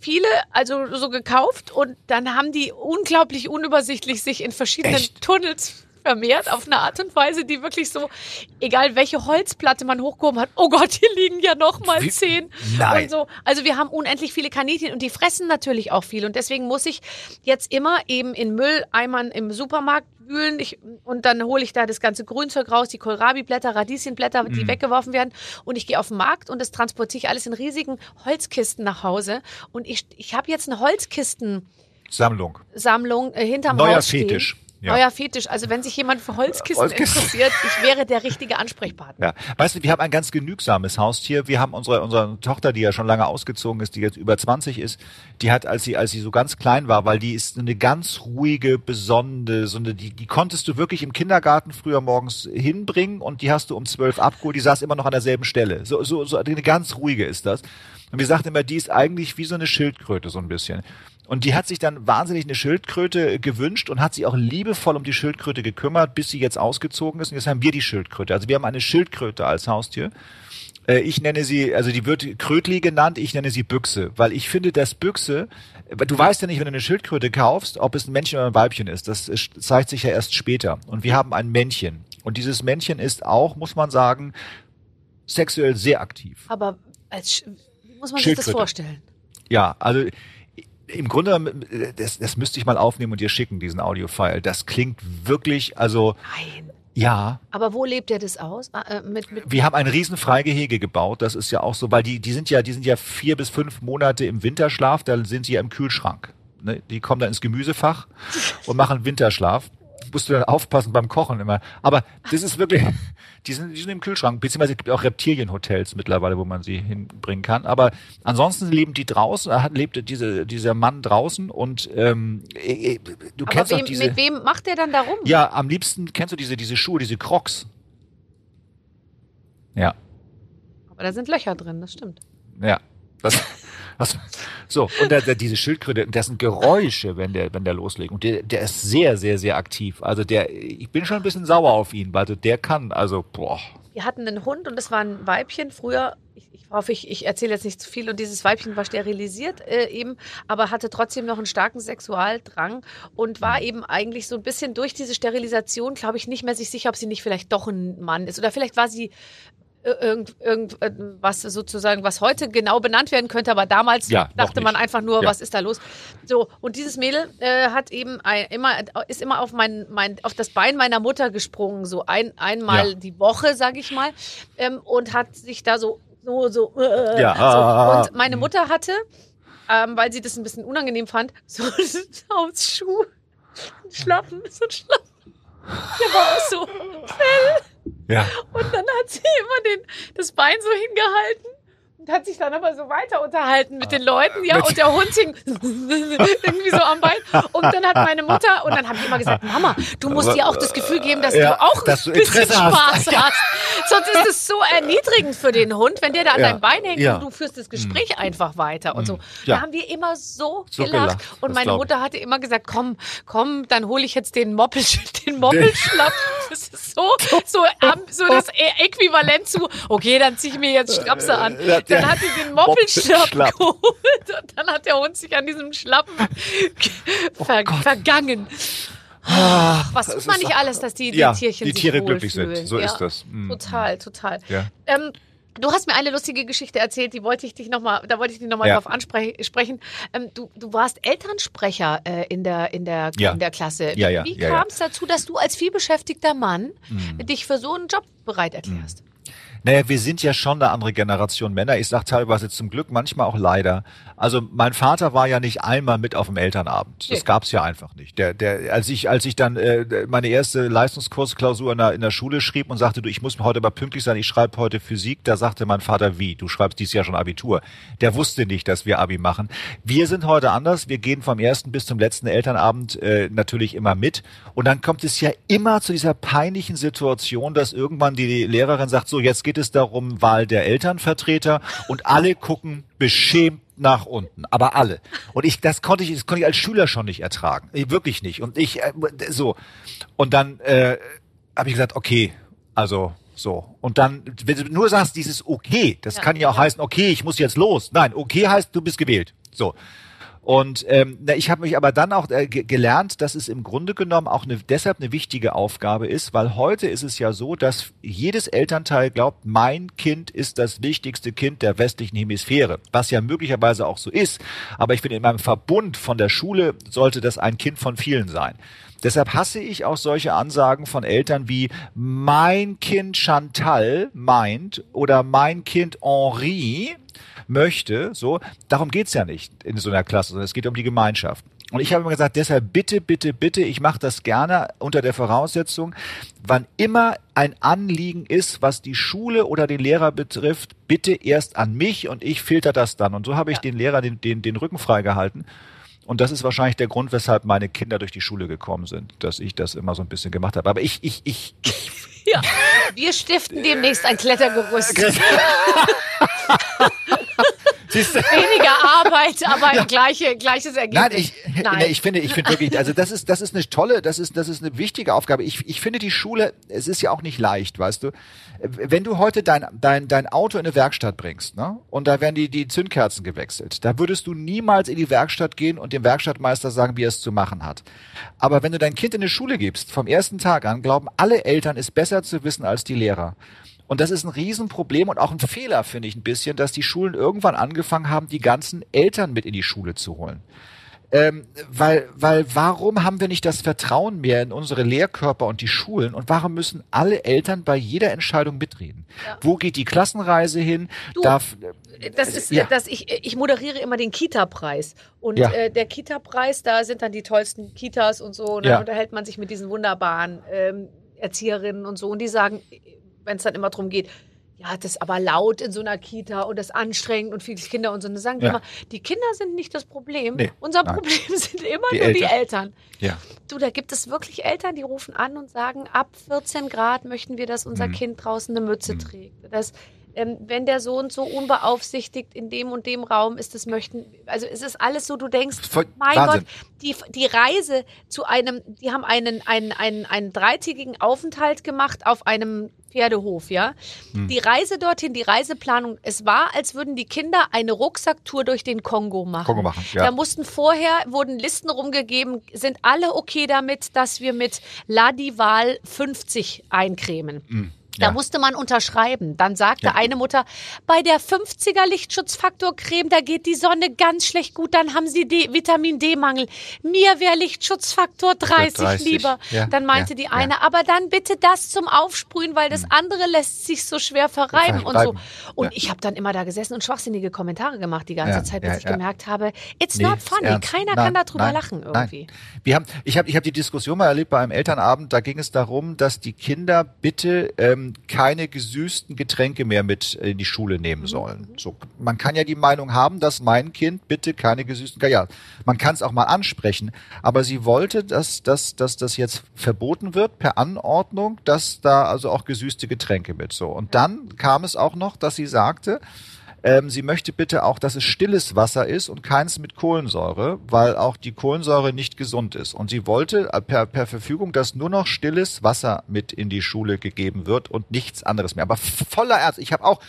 viele, also so gekauft und dann haben die unglaublich unübersichtlich sich in verschiedenen Echt? Tunnels vermehrt auf eine Art und Weise, die wirklich so, egal welche Holzplatte man hochgehoben hat, oh Gott, hier liegen ja noch mal Wie- zehn. Nein. Und so. Also wir haben unendlich viele Kaninchen und die fressen natürlich auch viel. Und deswegen muss ich jetzt immer eben in Mülleimern im Supermarkt wühlen. Ich, und dann hole ich da das ganze Grünzeug raus, die Kohlrabi-Blätter, Radieschenblätter, die Mhm. weggeworfen werden. Und ich gehe auf den Markt und das transportiere ich alles in riesigen Holzkisten nach Hause. Und ich, ich habe jetzt eine Holzkistensammlung Sammlung. äh, hinterm Neuer Haus stehen. Fetisch. Ja. Neuer Fetisch. Also wenn sich jemand für Holzkisten Holzkisten. interessiert, ich wäre der richtige Ansprechpartner. Ja, weißt du, wir haben ein ganz genügsames Haustier. Wir haben unsere, unsere Tochter, die ja schon lange ausgezogen ist, die jetzt über 20 ist, die hat, als sie, als sie so ganz klein war, weil die ist eine ganz ruhige, besonnene, so eine, die, die konntest du wirklich im Kindergarten früher morgens hinbringen und die hast du um 12 abgeholt, die saß immer noch an derselben Stelle. So, so, so eine ganz ruhige ist das. Und wir sagten immer, die ist eigentlich wie so eine Schildkröte, so ein bisschen. Und die hat sich dann wahnsinnig eine Schildkröte gewünscht und hat sich auch liebevoll um die Schildkröte gekümmert, bis sie jetzt ausgezogen ist. Und jetzt haben wir die Schildkröte. Also wir haben eine Schildkröte als Haustier. Äh, Ich nenne sie, also die wird Krötli genannt, ich nenne sie Büchse, weil ich finde, dass Büchse, du weißt ja nicht, wenn du eine Schildkröte kaufst, ob es ein Männchen oder ein Weibchen ist. Das zeigt sich ja erst später. Und wir haben ein Männchen. Und dieses Männchen ist auch, muss man sagen, sexuell sehr aktiv. Aber als, muss man sich das vorstellen? Ja, also im Grunde, das, das müsste ich mal aufnehmen und dir schicken, diesen Audio-File. Das klingt wirklich, also Nein. ja. Aber wo lebt er das aus? Ah, äh, mit, mit, Wir haben ein riesen Freigehege gebaut. Das ist ja auch so, weil die, die sind ja, die sind ja vier bis fünf Monate im Winterschlaf. Da sind sie ja im Kühlschrank. Ne? Die kommen dann ins Gemüsefach und machen Winterschlaf. Musst du dann aufpassen beim Kochen immer. Aber das ist wirklich, die sind, die sind im Kühlschrank. Beziehungsweise es gibt auch Reptilienhotels mittlerweile, wo man sie hinbringen kann. Aber ansonsten leben die draußen, hat, lebt diese, dieser Mann draußen und ähm, äh, äh, du aber kennst wem, diese. mit wem macht er dann da rum? Ja, am liebsten kennst du diese, diese Schuhe, diese Crocs. Ja. Aber da sind Löcher drin, das stimmt. Ja. Das, [LAUGHS] das, so, und der, der, diese Schildkröte, das sind Geräusche, wenn der, wenn der loslegt. Und der, der ist sehr, sehr, sehr aktiv. Also der, ich bin schon ein bisschen sauer auf ihn, weil so der kann, also, boah. die hatten einen Hund und das war ein Weibchen. Früher, ich, ich hoffe, ich, ich erzähle jetzt nicht zu viel und dieses Weibchen war sterilisiert äh, eben, aber hatte trotzdem noch einen starken Sexualdrang und war eben eigentlich so ein bisschen durch diese Sterilisation, glaube ich, nicht mehr sich sicher, ob sie nicht vielleicht doch ein Mann ist. Oder vielleicht war sie irgend, irgendwas sozusagen, was heute genau benannt werden könnte, aber damals Ja, dachte man einfach nur, Ja. was ist da los? So, und dieses Mädel äh, hat eben ein, immer, ist immer auf mein, mein, auf das Bein meiner Mutter gesprungen, so ein, einmal Ja. die Woche, sag ich mal, ähm, und hat sich da so, so, so, äh, Ja. so. Und meine Mutter hatte, ähm, weil sie das ein bisschen unangenehm fand, [LAUGHS] so einen Schuh, Schlappen, so ein Schlappen. Der war auch so Ja. und dann hat sie immer den, das Bein so hingehalten hat sich dann aber so weiter unterhalten mit den Leuten, ja, und der Hund hing [LAUGHS] irgendwie so am Bein. Und dann hat meine Mutter, und dann habe ich immer gesagt, Mama, du musst dir auch das Gefühl geben, dass Ja, du auch dass ein bisschen hast. Spaß [LAUGHS] hast. Sonst ist es so erniedrigend für den Hund, wenn der da an Ja. deinem Bein hängt Ja. und du führst das Gespräch einfach weiter und so. Ja. Da haben wir immer so, So gelacht. gelacht, Und meine. Mutter hatte immer gesagt, komm, komm, dann hole ich jetzt den Moppel, [LAUGHS] den Moppelschlapp. Das ist so, so, so das Äquivalent zu, okay, dann ziehe ich mir jetzt Strapse an. Ja, Dann hat sie den Moppelschlapp. geholt und dann hat der Hund sich an diesem Schlappen ver vergangen. Was tut man nicht alles, dass die, die Ja, Tierchen die Tiere glücklich sind. So ja, ist das. Mhm. Total, total. Ja. Ähm, du hast mir eine lustige Geschichte erzählt, die wollte ich dich noch mal, da wollte ich dich nochmal Ja. drauf ansprechen. Ähm, du, du warst Elternsprecher äh, in, der, in, der, in der Klasse. Wie ja. kam es dazu, dass du als vielbeschäftigter Mann dich für so einen Job bereit erklärst? Naja, wir sind ja schon eine andere Generation Männer. Ich sage teilweise zum Glück, manchmal auch leider. Also mein Vater war ja nicht einmal mit auf dem Elternabend. Das Nee. gab's ja einfach nicht. Der, der, als ich, als ich dann äh, meine erste Leistungskursklausur in der, in der Schule schrieb und sagte, du, ich muss heute mal pünktlich sein, ich schreibe heute Physik, da sagte mein Vater, wie? Du schreibst dieses Jahr schon Abitur. Der wusste nicht, dass wir Abi machen. Wir sind heute anders. Wir gehen vom ersten bis zum letzten Elternabend äh, natürlich immer mit. Und dann kommt es ja immer zu dieser peinlichen Situation, dass irgendwann die Lehrerin sagt, so, jetzt geht es darum, Wahl der Elternvertreter und alle gucken beschämt nach unten, aber alle. Und ich, das konnte ich, das konnte ich als Schüler schon nicht ertragen, wirklich nicht. Und ich, äh, so, und dann äh, habe ich gesagt, okay, also so. Und dann, wenn du nur sagst, dieses okay, das Ja. kann ja auch heißen, okay, ich muss jetzt los. Nein, okay heißt, du bist gewählt. So. Und ähm, ich habe mich aber dann auch äh, ge gelernt, dass es im Grunde genommen auch eine, deshalb eine wichtige Aufgabe ist, weil heute ist es ja so, dass jedes Elternteil glaubt, mein Kind ist das wichtigste Kind der westlichen Hemisphäre, was ja möglicherweise auch so ist. Aber ich finde, in meinem Verbund von der Schule sollte das ein Kind von vielen sein. Deshalb hasse ich auch solche Ansagen von Eltern wie mein Kind Chantal meint oder mein Kind Henri möchte, so, darum geht's ja nicht in so einer Klasse, sondern es geht um die Gemeinschaft. Und ich habe immer gesagt, deshalb bitte, bitte, bitte, ich mache das gerne unter der Voraussetzung, wann immer ein Anliegen ist, was die Schule oder den Lehrer betrifft, bitte erst an mich und ich filter das dann. Und so habe ich Ja. den Lehrer den, den, den Rücken freigehalten. Und das ist wahrscheinlich der Grund, weshalb meine Kinder durch die Schule gekommen sind, dass ich das immer so ein bisschen gemacht habe. Aber ich, ich, ich, ich Ja. Wir stiften demnächst ein Klettergerüst. [LAUGHS] [LAUGHS] Weniger [LAUGHS] Arbeit, aber gleiche, gleiches Ergebnis. [LAUGHS] Nein, ich, nee, ich finde, ich finde wirklich, also das ist, das ist eine tolle, das ist, das ist eine wichtige Aufgabe. Ich, ich finde die Schule, es ist ja auch nicht leicht, weißt du. Wenn du heute dein, dein, dein Auto in eine Werkstatt bringst, ne, und da werden die, die Zündkerzen gewechselt, da würdest du niemals in die Werkstatt gehen und dem Werkstattmeister sagen, wie er es zu machen hat. Aber wenn du dein Kind in eine Schule gibst, vom ersten Tag an, glauben alle Eltern, es besser zu wissen als die Lehrer. Und das ist ein Riesenproblem und auch ein Fehler, finde ich ein bisschen, dass die Schulen irgendwann angefangen haben, die ganzen Eltern mit in die Schule zu holen. Ähm, weil, weil warum haben wir nicht das Vertrauen mehr in unsere Lehrkörper und die Schulen und warum müssen alle Eltern bei jeder Entscheidung mitreden? Wo geht die Klassenreise hin? Du, Darf, Das ist, Ja. dass ich, ich moderiere immer den Kita-Preis. Und Ja. äh, der Kita-Preis, da sind dann die tollsten Kitas und so. Und dann Ja. unterhält man sich mit diesen wunderbaren ähm, Erzieherinnen und so. Und die sagen, wenn es dann immer darum geht, ja, das ist aber laut in so einer Kita und das ist anstrengend und viele Kinder und so. Und dann sagen die Ja. immer, die Kinder sind nicht das Problem. Nee, Unser nein. Problem [LAUGHS] sind immer Die nur die Eltern. Eltern. ja. Du, da gibt es wirklich Eltern, die rufen an und sagen, ab 14 Grad möchten wir, dass unser Mhm. Kind draußen eine Mütze trägt. Das, ähm, wenn der Sohn so unbeaufsichtigt in dem und dem Raum ist, das möchten, also es ist alles so, du denkst, Voll- mein Wahnsinn. Gott, die, die Reise zu einem, die haben einen, einen, einen, einen dreitägigen Aufenthalt gemacht auf einem Pferdehof, ja. Hm. Die Reise dorthin, die Reiseplanung, es war, als würden die Kinder eine Rucksacktour durch den Kongo machen. Kongo machen, ja. Da mussten vorher, wurden Listen rumgegeben, sind alle okay damit, dass wir mit Ladival 50 eincremen. Da ja. musste man unterschreiben. Dann sagte eine Mutter, bei der 50er Lichtschutzfaktor-Creme, da geht die Sonne ganz schlecht gut, dann haben sie D Vitamin D-Mangel. Mir wäre Lichtschutzfaktor 30, 30, lieber. ja, dann meinte ja, die ja. eine, aber dann bitte das zum Aufsprühen, weil das andere lässt sich so schwer verreiben und so. Und Ja. ich habe dann immer da gesessen und schwachsinnige Kommentare gemacht die ganze Ja, Zeit, bis ja, ich ja. gemerkt habe, it's Nee, not funny. ernst. Keiner Nein, kann darüber nein, lachen irgendwie. Nein. Wir haben, ich habe ich hab die Diskussion mal erlebt bei einem Elternabend, da ging es darum, dass die Kinder bitte ähm, keine gesüßten Getränke mehr mit in die Schule nehmen sollen. So, man kann ja die Meinung haben, dass mein Kind bitte keine gesüßten, ja, man kann es auch mal ansprechen, aber sie wollte, dass, dass, dass das jetzt verboten wird per Anordnung, dass da also auch gesüßte Getränke mit so. Und dann kam es auch noch, dass sie sagte, ähm, sie möchte bitte auch, dass es stilles Wasser ist und keins mit Kohlensäure, weil auch die Kohlensäure nicht gesund ist. Und sie wollte äh, per, per Verfügung, dass nur noch stilles Wasser mit in die Schule gegeben wird und nichts anderes mehr. Aber voller Ernst, ich habe auch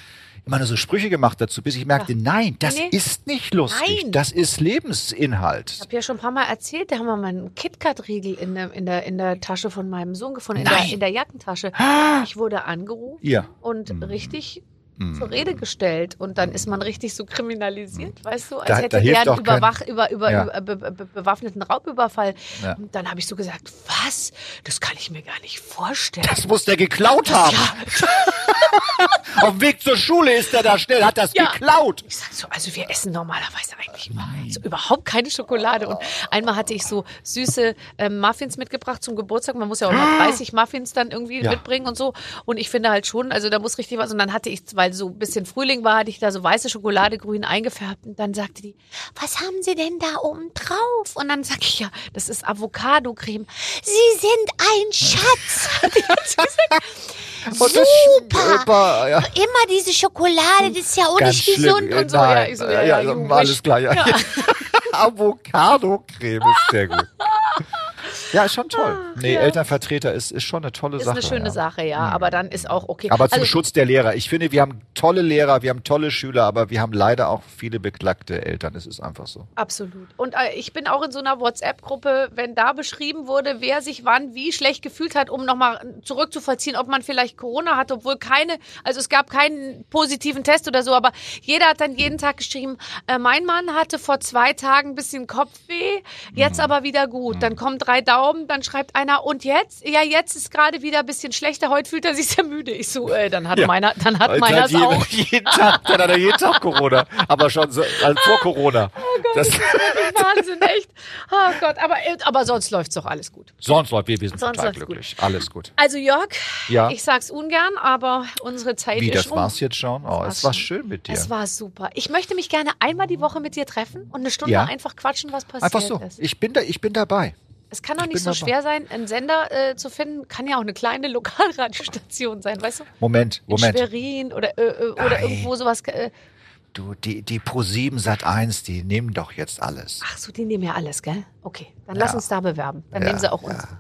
immer nur so Sprüche gemacht dazu, bis ich merkte, nein, das Nee. ist nicht lustig. Nein. Das ist Lebensinhalt. Ich habe ja schon ein paar Mal erzählt, da haben wir meinen KitKat-Riegel in der, in, der, in der Tasche von meinem Sohn gefunden, in der, in der Jackentasche. Ich wurde angerufen Ihr. und richtig zur Rede gestellt und dann ist man richtig so kriminalisiert, weißt du, als Da- hätte da er einen Überwach, über, über, Ja. über, be, be, bewaffneten Raubüberfall. Ja. Und dann habe ich so gesagt, was? Das kann ich mir gar nicht vorstellen. Das muss der geklaut haben. [LAUGHS] Auf dem Weg zur Schule ist er da schnell, hat das Ja. geklaut. Ich sag so, also wir essen normalerweise eigentlich so überhaupt keine Schokolade. Und einmal hatte ich so süße ähm, Muffins mitgebracht zum Geburtstag. Man muss ja auch immer 30 Muffins dann irgendwie Ja. mitbringen und so. Und ich finde halt schon, also da muss richtig was. Und dann hatte ich, weil so ein bisschen Frühling war, hatte ich da so weiße Schokolade grün eingefärbt. Und dann sagte die, was haben Sie denn da oben drauf? Und dann sag ich, ja, das ist Avocado-Creme. Sie sind ein Schatz. [LAUGHS] gesagt. Und das Super. Ja. Immer diese Schokolade, das ist ja auch nicht gesund. und so. Nein. Ja, so, ja, ja, you alles klar. Ja. [LAUGHS] Avocado-Creme ist sehr gut. Ja, ist schon toll. Nee, Elternvertreter ist, ist schon eine tolle Ist Sache. eine schöne ja. Sache, ja. Aber dann ist auch okay. Aber zum Also- Schutz der Lehrer. Ich finde, wir haben tolle Lehrer, wir haben tolle Schüler, aber wir haben leider auch viele beklagte Eltern. Es ist einfach so. Absolut. Und äh, ich bin auch in so einer WhatsApp-Gruppe, wenn da beschrieben wurde, wer sich wann wie schlecht gefühlt hat, um nochmal zurückzuvollziehen, ob man vielleicht Corona hat, obwohl keine, also es gab keinen positiven Test oder so, aber jeder hat dann jeden Tag geschrieben, äh, mein Mann hatte vor zwei Tagen ein bisschen Kopfweh, jetzt Mhm. aber wieder gut. Dann kommen drei Daumen, dann schreibt einer, und jetzt? Ja, jetzt ist gerade wieder ein bisschen schlechter, heute fühlt er sich sehr müde. Ich so, äh, dann hat Ja. meiner, dann hat meiner jeden, auch. jeden Tag, dann hat er jeden Tag Corona. Aber schon so, also vor Corona. das, Wahnsinn, echt. Oh Gott, aber, aber sonst läuft's doch alles gut. sonst läuft wir, wir sind Sonst total glücklich. Alles gut. Also Jörg, Ja. ich sag's ungern, aber unsere Zeit Wie, ist das rum. war's jetzt schon? Oh, es war schön mit dir. Es war super. Ich möchte mich gerne einmal die Woche mit dir treffen und eine Stunde Ja. einfach quatschen, was passiert Einfach so. ist. Ich bin da, ich bin dabei. Es kann doch ich nicht so dabei. schwer sein, einen Sender äh, zu finden. Kann ja auch eine kleine Lokalradiostation sein, weißt du? Moment, In Moment. Schwerin oder, äh, äh, oder Nein. irgendwo sowas. Äh, Du, die, die Pro7 Sat 1, die nehmen doch jetzt alles. ach so, die nehmen ja alles, gell? Okay, dann lass Ja. uns da bewerben. Dann Ja, nehmen sie auch uns. ja.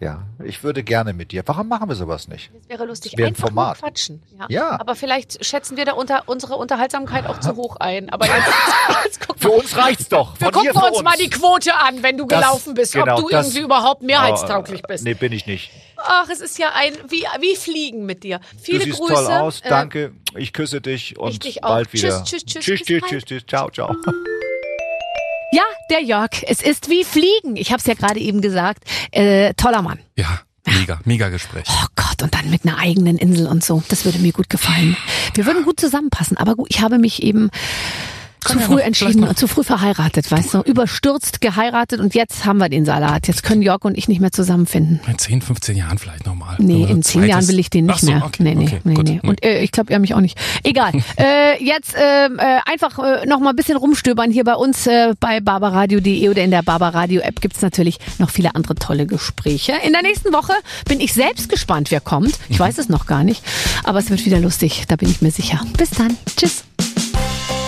Ja, ich würde gerne mit dir. Warum machen wir sowas nicht? Das wäre lustig. Das wäre ein Einfach Format. quatschen. Ja. Ja. Aber vielleicht schätzen wir da unter, unsere Unterhaltsamkeit auch zu [LAUGHS] hoch ein. Aber jetzt, [LAUGHS] jetzt gucken Für uns reicht's doch. wir Von gucken dir für uns, mal die Quote an, wenn du Das- gelaufen bist, genau, ob du das- irgendwie überhaupt mehrheitstauglich Oh, bist. Nee, bin ich nicht. Ach, es ist ja ein, wie, wie Fliegen mit dir. Viele du siehst Grüße. toll aus. Äh, Danke. Ich küsse dich und ich dich auch. bald Tschüss, wieder. tschüss, tschüss, Tschüss, tschüss, bald. tschüss, tschüss. Ciao, ciao. [LAUGHS] Der Jörg. Es ist wie Fliegen. Ich habe es ja gerade eben gesagt. Äh, toller Mann. Ja, mega, mega Gespräch. Oh Gott, und dann mit einer eigenen Insel und so. Das würde mir gut gefallen. Wir würden gut zusammenpassen. Aber gut, ich habe mich eben zu früh entschieden zu früh verheiratet, weißt du? Überstürzt geheiratet und jetzt haben wir den Salat. Jetzt können Jörg und ich nicht mehr zusammenfinden. In 10, 15 Jahren vielleicht nochmal. Nee, in 10 Jahren will ich den nicht so, mehr. Okay, nee, nee, okay, nee, gut. nee. Und äh, ich glaube, er mich auch nicht. Egal. [LAUGHS] äh, jetzt ähm, äh, einfach äh, noch mal ein bisschen rumstöbern hier bei uns äh, bei barbaradio.de oder in der Barbaradio App gibt's natürlich noch viele andere tolle Gespräche. In der nächsten Woche bin ich selbst gespannt, wer kommt. Ich weiß es noch gar nicht, aber es wird wieder lustig, da bin ich mir sicher. Bis dann. Tschüss.